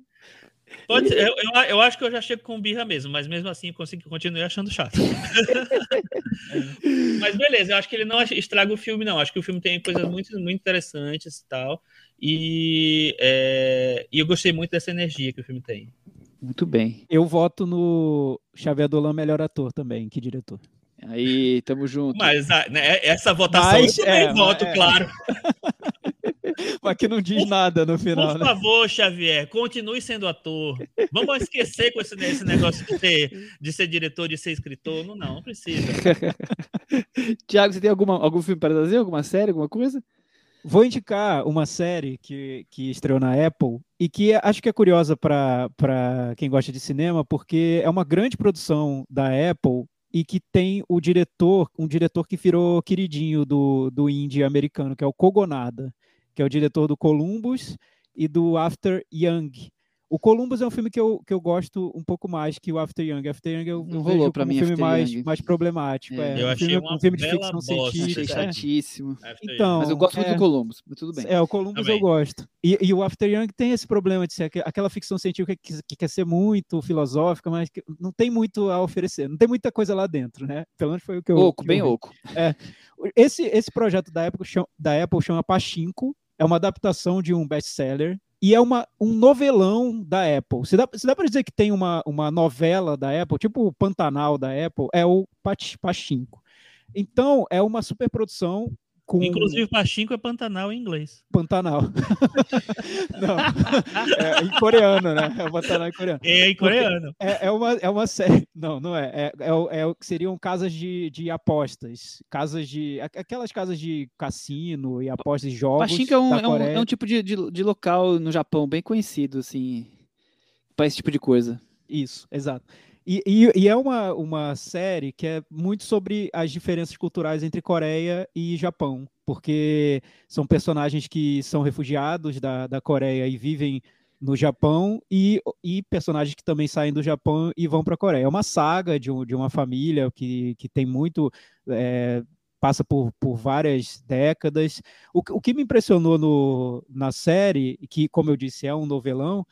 Pode ser, eu, eu, eu, acho que eu já chego com birra mesmo, mas mesmo assim eu consigo continuar achando chato. mas beleza, eu acho que ele não estraga o filme, não. Acho que o filme tem coisas muito, muito interessantes e tal. E, é, e eu gostei muito dessa energia que o filme tem. Muito bem. Eu voto no Xavier Dolan melhor ator também, que diretor. Aí, tamo junto. Mas né, essa votação Mas, eu também é, voto, é. claro. Mas que não diz nada no final. Por né? favor, Xavier, continue sendo ator. Vamos esquecer com esse, esse negócio de ser, de ser diretor, de ser escritor. Não, não, não precisa. Tiago, você tem alguma, algum filme para trazer? Alguma série, alguma coisa? Vou indicar uma série que, que estreou na Apple e que acho que é curiosa para quem gosta de cinema, porque é uma grande produção da Apple e que tem o diretor, um diretor que virou queridinho do, do indie americano, que é o Kogonada, que é o diretor do Columbus e do After Young. O Columbus é um filme que eu, que eu gosto um pouco mais que o After Young. After Young eu, não rolou para mim um filme mais, mais problemático. É. É. Eu um achei filme, um filme de ficção bosta, científica. Achei chatíssimo. Então, mas eu gosto muito é, do Columbus, mas tudo bem. É, o Columbus Também. eu gosto. E, e, o After Young tem esse problema de ser aquela ficção científica que, que, quer ser muito filosófica, mas que não tem muito a oferecer. Não tem muita coisa lá dentro, né? Pelo menos foi o que eu. Oco, que bem eu oco. É. Esse, esse projeto da Apple, da Apple chama Pachinko. É uma adaptação de um best-seller e é uma, um novelão da Apple. Se dá, se dá para dizer que tem uma, uma novela da Apple, tipo o Pantanal da Apple, é o Pachinko. Então, é uma superprodução com... Inclusive, Pachinko é Pantanal em inglês. Pantanal. Não, é em coreano, né? É o Pantanal em coreano. É em coreano. É, é, uma, é uma série. Não, não é. É, é, é seriam casas de, de apostas. Casas de. Aquelas casas de cassino e apostas de jogos. Pachinko é um, é um, é um, tipo de, de, de local no Japão bem conhecido, assim, para esse tipo de coisa. Isso, exato. E, e, e, é uma, uma série que é muito sobre as diferenças culturais entre Coreia e Japão, porque são personagens que são refugiados da, da Coreia e vivem no Japão, e, e personagens que também saem do Japão e vão para a Coreia. É uma saga de, um, de uma família que, que tem muito. É, passa por, por várias décadas. O, o que me impressionou no, na série, que, como eu disse, é um novelão,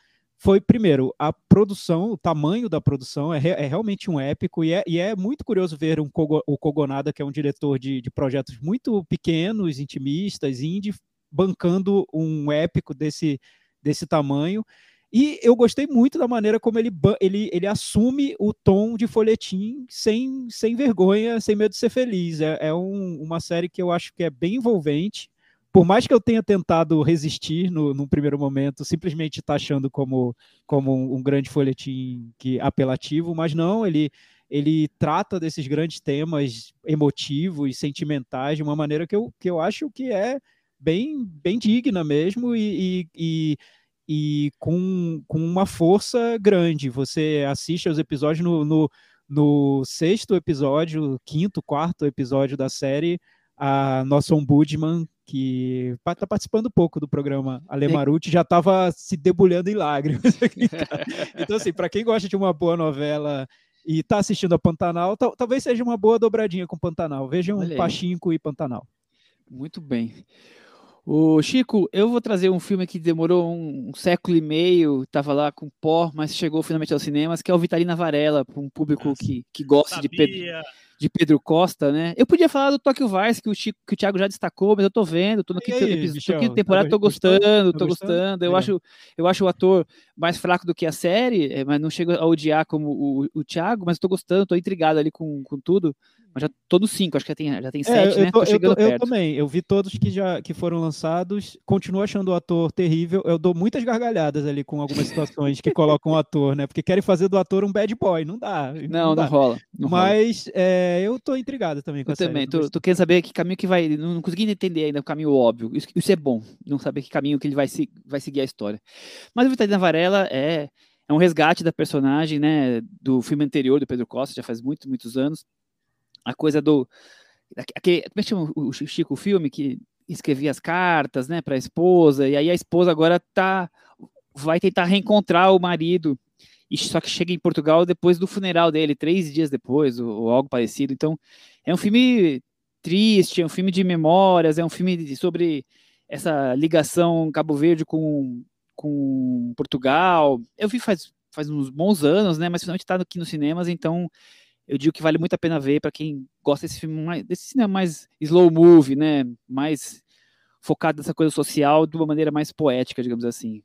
foi, primeiro, a produção, o tamanho da produção é, é realmente um épico, e é, e é, muito curioso ver um Kogo, o Kogonada, que é um diretor de, de projetos muito pequenos, intimistas, indie, bancando um épico desse, desse tamanho. E eu gostei muito da maneira como ele, ele, ele assume o tom de folhetim sem, sem vergonha, sem medo de ser feliz. É, é um, uma série que eu acho que é bem envolvente por mais que eu tenha tentado resistir no, num primeiro momento, simplesmente taxando como, como um, um grande folhetim que, apelativo, mas não, ele, ele trata desses grandes temas emotivos, sentimentais, de uma maneira que eu, que eu acho que é bem, bem digna mesmo e, e, e, e com, com uma força grande. Você assiste aos episódios no, no, no sexto episódio, quinto, quarto episódio da série, a nossa ombudsman que está participando pouco do programa Alemaruti, já estava se debulhando em lágrimas. então, assim, para quem gosta de uma boa novela e está assistindo a Pantanal, talvez seja uma boa dobradinha com Pantanal. Vejam um Pachinko e Pantanal. Muito bem. O Chico, eu vou trazer um filme que demorou um, um século e meio, estava lá com pó, mas chegou finalmente aos cinemas, que é o Vitalina Varela, para um público que, que gosta de Pedro de Pedro Costa, né? Eu podia falar do Tóquio Vice, que o, Chico, que o Thiago já destacou, mas eu tô vendo, tô no quinto, aí, Michel, quinto temporada, tô gostando, tô gostando. Eu, acho, eu acho o ator mais fraco do que a série, é, mas não chego a odiar como o, o Thiago, mas tô gostando, tô intrigado ali com, com tudo. Mas já todos cinco, acho que já tem, já tem é, sete, eu né? Tô, tô eu, tô, eu, também, eu vi todos que já que foram lançados, continuo achando o ator terrível. Eu dou muitas gargalhadas ali com algumas situações que colocam o ator, né? Porque querem fazer do ator um bad boy, não dá. Não, não, dá. não rola. Não Mas rola. É, eu tô intrigado também com eu também, tô, tô, querendo saber que caminho que vai. Não, não consegui entender ainda o caminho óbvio. Isso, isso, é bom, não saber que caminho que ele vai, se, vai seguir a história. Mas o Vitalina Varela é, é um resgate da personagem, né? Do filme anterior do Pedro Costa, já faz muitos, muitos anos a coisa do. Aquele, como é que chama o Chico o filme que escrevia as cartas né, para a esposa, e aí a esposa agora tá, vai tentar reencontrar o marido, e só que chega em Portugal depois do funeral dele, três dias depois, ou, ou algo parecido. Então, é um filme triste, é um filme de memórias, é um filme sobre essa ligação Cabo Verde com, com Portugal. Eu vi faz, faz uns bons anos, né? Mas finalmente está aqui nos cinemas, então eu digo que vale muito a pena ver para quem gosta desse filme mais, desse cinema mais slow movie, né? Mais focado nessa coisa social de uma maneira mais poética, digamos assim.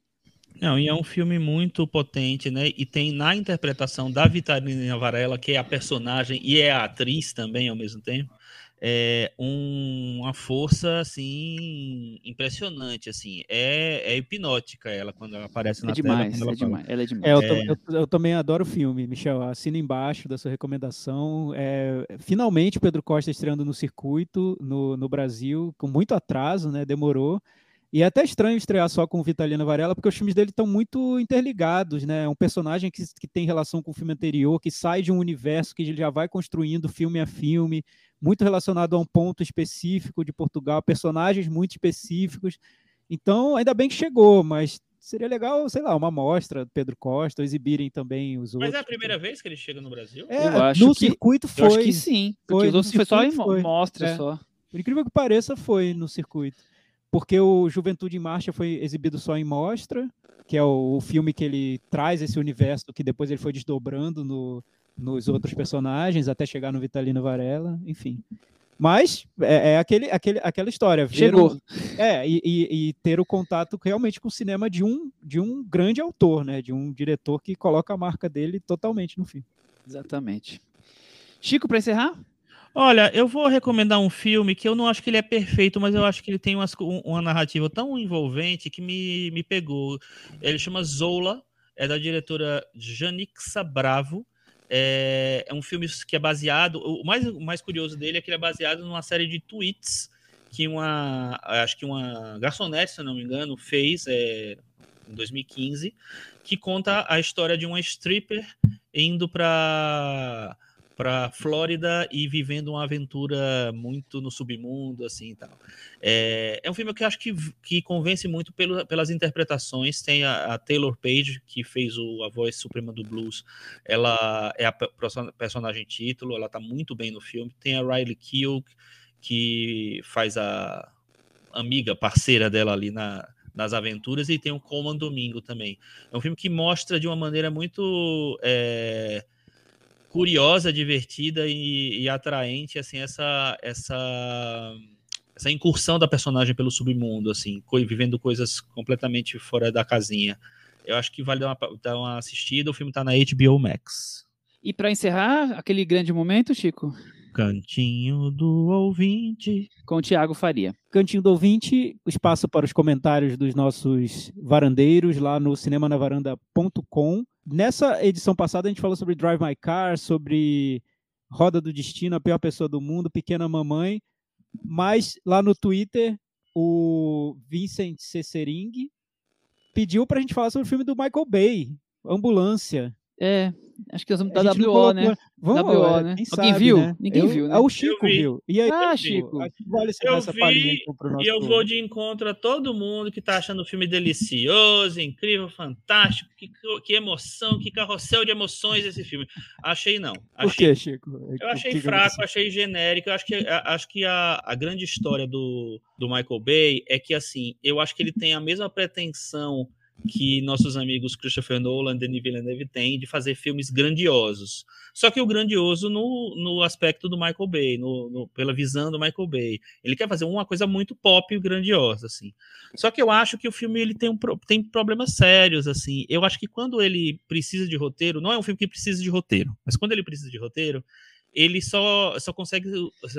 Não, e é um filme muito potente, né? E tem na interpretação da Vitalina Varela, que é a personagem e é a atriz também ao mesmo tempo, é um, uma força assim impressionante assim é, é hipnótica ela quando ela aparece é na demais, tela ela, é demais, ela é demais É, eu, É. eu- eu também adoro o filme, Michel. Assina embaixo da sua recomendação. É, finalmente, Pedro Costa estreando no circuito no, no Brasil, com muito atraso, né? Demorou. E é até estranho estrear só com o Vitalino Varela, porque os filmes dele estão muito interligados, né? É um personagem que, que tem relação com o filme anterior, que sai de um universo que ele já vai construindo filme a filme, muito relacionado a um ponto específico de Portugal, personagens muito específicos. Então, ainda bem que chegou, mas seria legal, sei lá, uma amostra do Pedro Costa, exibirem também os outros. mas é a primeira vez que ele chega no Brasil É, Eu acho no que- circuito foi. Eu acho que sim, porque Foi, os no outros foi só em mostra É. só. Por incrível que pareça, foi no circuito. Porque o Juventude em Marcha foi exibido só em mostra, que é o, o filme que ele traz esse universo que depois ele foi desdobrando no- nos outros personagens, até chegar no Vitalino Varela, enfim. Mas é, é aquele, aquele, aquela história. Chegou. é, e, e- e ter o contato realmente com o cinema de um, de um grande autor, né? De um diretor que coloca a marca dele totalmente no filme. Exatamente. Chico, para encerrar? Olha, eu vou recomendar um filme que eu não acho que ele é perfeito, mas eu acho que ele tem umas um- uma narrativa tão envolvente que me, me pegou. Ele chama Zola, é da diretora Janixa Bravo. É, é um filme que é baseado. O mais, o mais curioso dele é que ele é baseado numa série de tweets que uma. Acho que uma garçonete, se não me engano, fez é, em 2015, que conta a história de uma stripper indo para para Flórida e vivendo uma aventura muito no submundo, assim tal. É, é um filme que eu acho que, que convence muito pelo, pelas interpretações. Tem a, a Taylor Page, que fez o, a voz suprema do blues. Ela é a pe- perso- personagem título, ela tá muito bem no filme. Tem a Riley Keough, que faz a amiga, parceira dela ali na, nas aventuras, e tem o Coleman Domingo também. É um filme que mostra de uma maneira muito é, curiosa, divertida e, e atraente assim essa essa essa incursão da personagem pelo submundo, assim, vivendo coisas completamente fora da casinha. Eu acho que vale dar uma, dar uma assistida. O filme tá na HBO Max. E para encerrar aquele grande momento, Chico, Cantinho do ouvinte. com o Thiago Faria. Cantinho do ouvinte, espaço para os comentários dos nossos varandeiros lá no cinemanavaranda.com. Nessa edição passada a gente falou sobre Drive My Car, sobre Roda do Destino, a pior pessoa do mundo, Pequena Mamãe, mas lá no Twitter o Vincent Cessering pediu para a gente falar sobre o filme do Michael Bay, Ambulância. É, acho que nós vamos A dar gente não WO, colocou- né? Vamos, WO, é, né? quem Alguém sabe, viu? né? Ninguém Eu- viu, né? Ah, o Chico Eu vi. viu. E aí, Ah, Chico, vale Eu vi palhinha pro nosso E eu vou de encontro a todo mundo que tá achando o filme delicioso, incrível, fantástico. Que, que emoção, que carrossel de emoções esse filme. Achei não. Por Achei quê, Chico? Eu O achei que que fraco, achei genérico. Eu acho que, a- acho que a, a grande história do, do Michael Bay é que, assim, eu acho que ele tem a mesma pretensão que nossos amigos Christopher Nolan Denis Villeneuve têm de fazer filmes grandiosos. Só que o grandioso no, no aspecto do Michael Bay, no, no- pela visão do Michael Bay. Ele quer fazer uma coisa muito pop e grandiosa, assim. Só que eu acho que o filme ele tem, um, tem problemas sérios, assim. Eu acho que quando ele precisa de roteiro, não é um filme que precisa de roteiro, mas quando ele precisa de roteiro, ele só, só consegue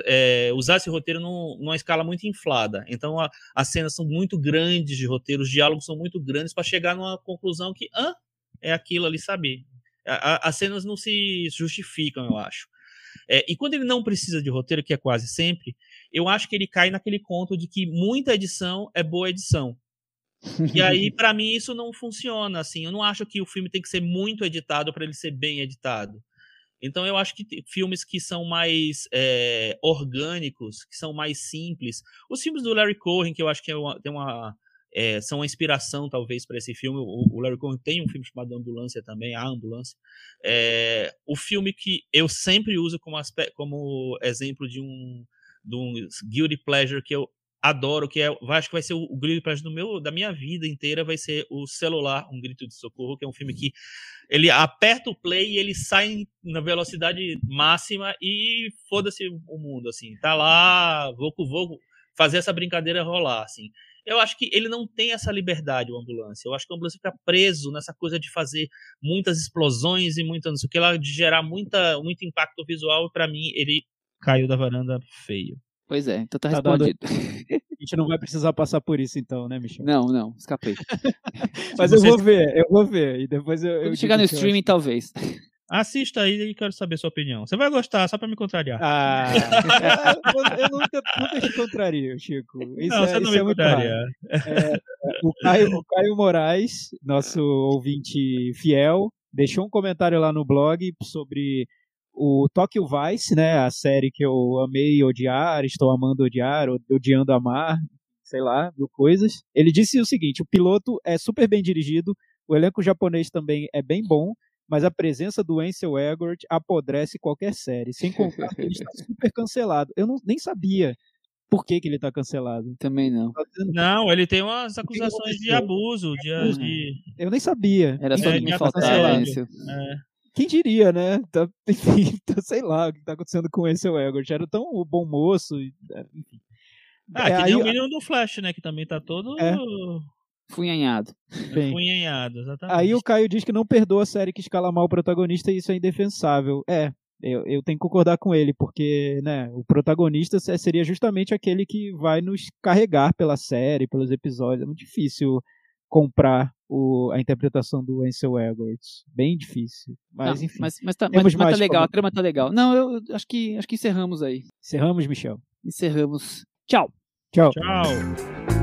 é, usar esse roteiro num- numa escala muito inflada. Então a- as cenas são muito grandes de roteiro, os diálogos são muito grandes para chegar numa conclusão que ah, é aquilo ali, sabe? A- a- as cenas não se justificam, eu acho. É, e quando ele não precisa de roteiro, que é quase sempre, eu acho que ele cai naquele conto de que muita edição é boa edição. E aí, para mim, isso não funciona. Assim, eu não acho que o filme tem que ser muito editado para ele ser bem editado. Então, eu acho que filmes que são mais é, orgânicos, que são mais simples. Os filmes do Larry Cohen, que eu acho que é uma- tem uma, é, são uma inspiração, talvez, para esse filme. O, o Larry Cohen tem um filme chamado Ambulância também, A Ambulância. É, o filme que eu sempre uso como, aspe- como exemplo de um, de um guilty pleasure que eu adoro, que é, acho que vai ser o, o grito do meu, da minha vida inteira, vai ser o celular, um grito de socorro, que é um filme que ele aperta o play e ele sai na velocidade máxima e foda-se o mundo, assim, tá lá, vou vou fazer essa brincadeira rolar, assim. Eu acho que ele não tem essa liberdade, o ambulância. Eu acho que o ambulância fica preso nessa coisa de fazer muitas explosões e muita, não sei o que lá, de gerar muita, muito impacto visual, e para mim ele caiu da varanda feio. Pois é, então tá, tá respondido. Dado... A gente não vai precisar passar por isso então, né, Michel? Não, não, escapei. Mas eu vou ver, eu vou ver. E depois eu. Quando eu chegar no streaming, talvez. Assista aí e quero saber sua opinião. Você vai gostar, só pra me contrariar. Ah, eu nunca, nunca te contrario, Chico. Isso não, é, você não me é contraria. É, o, Caio, o Caio Moraes, nosso ouvinte fiel, deixou um comentário lá no blog sobre o Tokyo Vice, né, a série que eu amei odiar, estou amando odiar, odiando amar, sei lá, mil coisas. Ele disse o seguinte: o piloto é super bem dirigido, o elenco japonês também é bem bom, mas a presença do Ansel Elgort apodrece qualquer série, sem contar que ele está super cancelado. Eu não, nem sabia por que, que ele está cancelado. Também não. Tá não, ele tem umas acusações de abuso, de, de... Eu nem sabia. Era só é, me faltar isso. É. Quem diria, né? Tá, enfim, tá, sei lá o que tá acontecendo com esse Elgort. Era tão bom moço, é, enfim. Ah, é, que aí, o menino do Flash, né? Que também tá todo. É. Funhanhado. Bem, Funhanhado, exatamente. Aí o Caio diz que não perdoa a série que escala mal o protagonista e isso é indefensável. É, eu, eu tenho que concordar com ele, porque né, o protagonista seria justamente aquele que vai nos carregar pela série, pelos episódios. É muito difícil comprar o, a interpretação do Ansel Elgort. Bem difícil. Mas, não, enfim. Mas, mas, tá, mas, mas tá legal, a trama tá legal. Não, eu acho que, acho que encerramos aí. Encerramos, Michel. Encerramos. Tchau. Tchau. Tchau.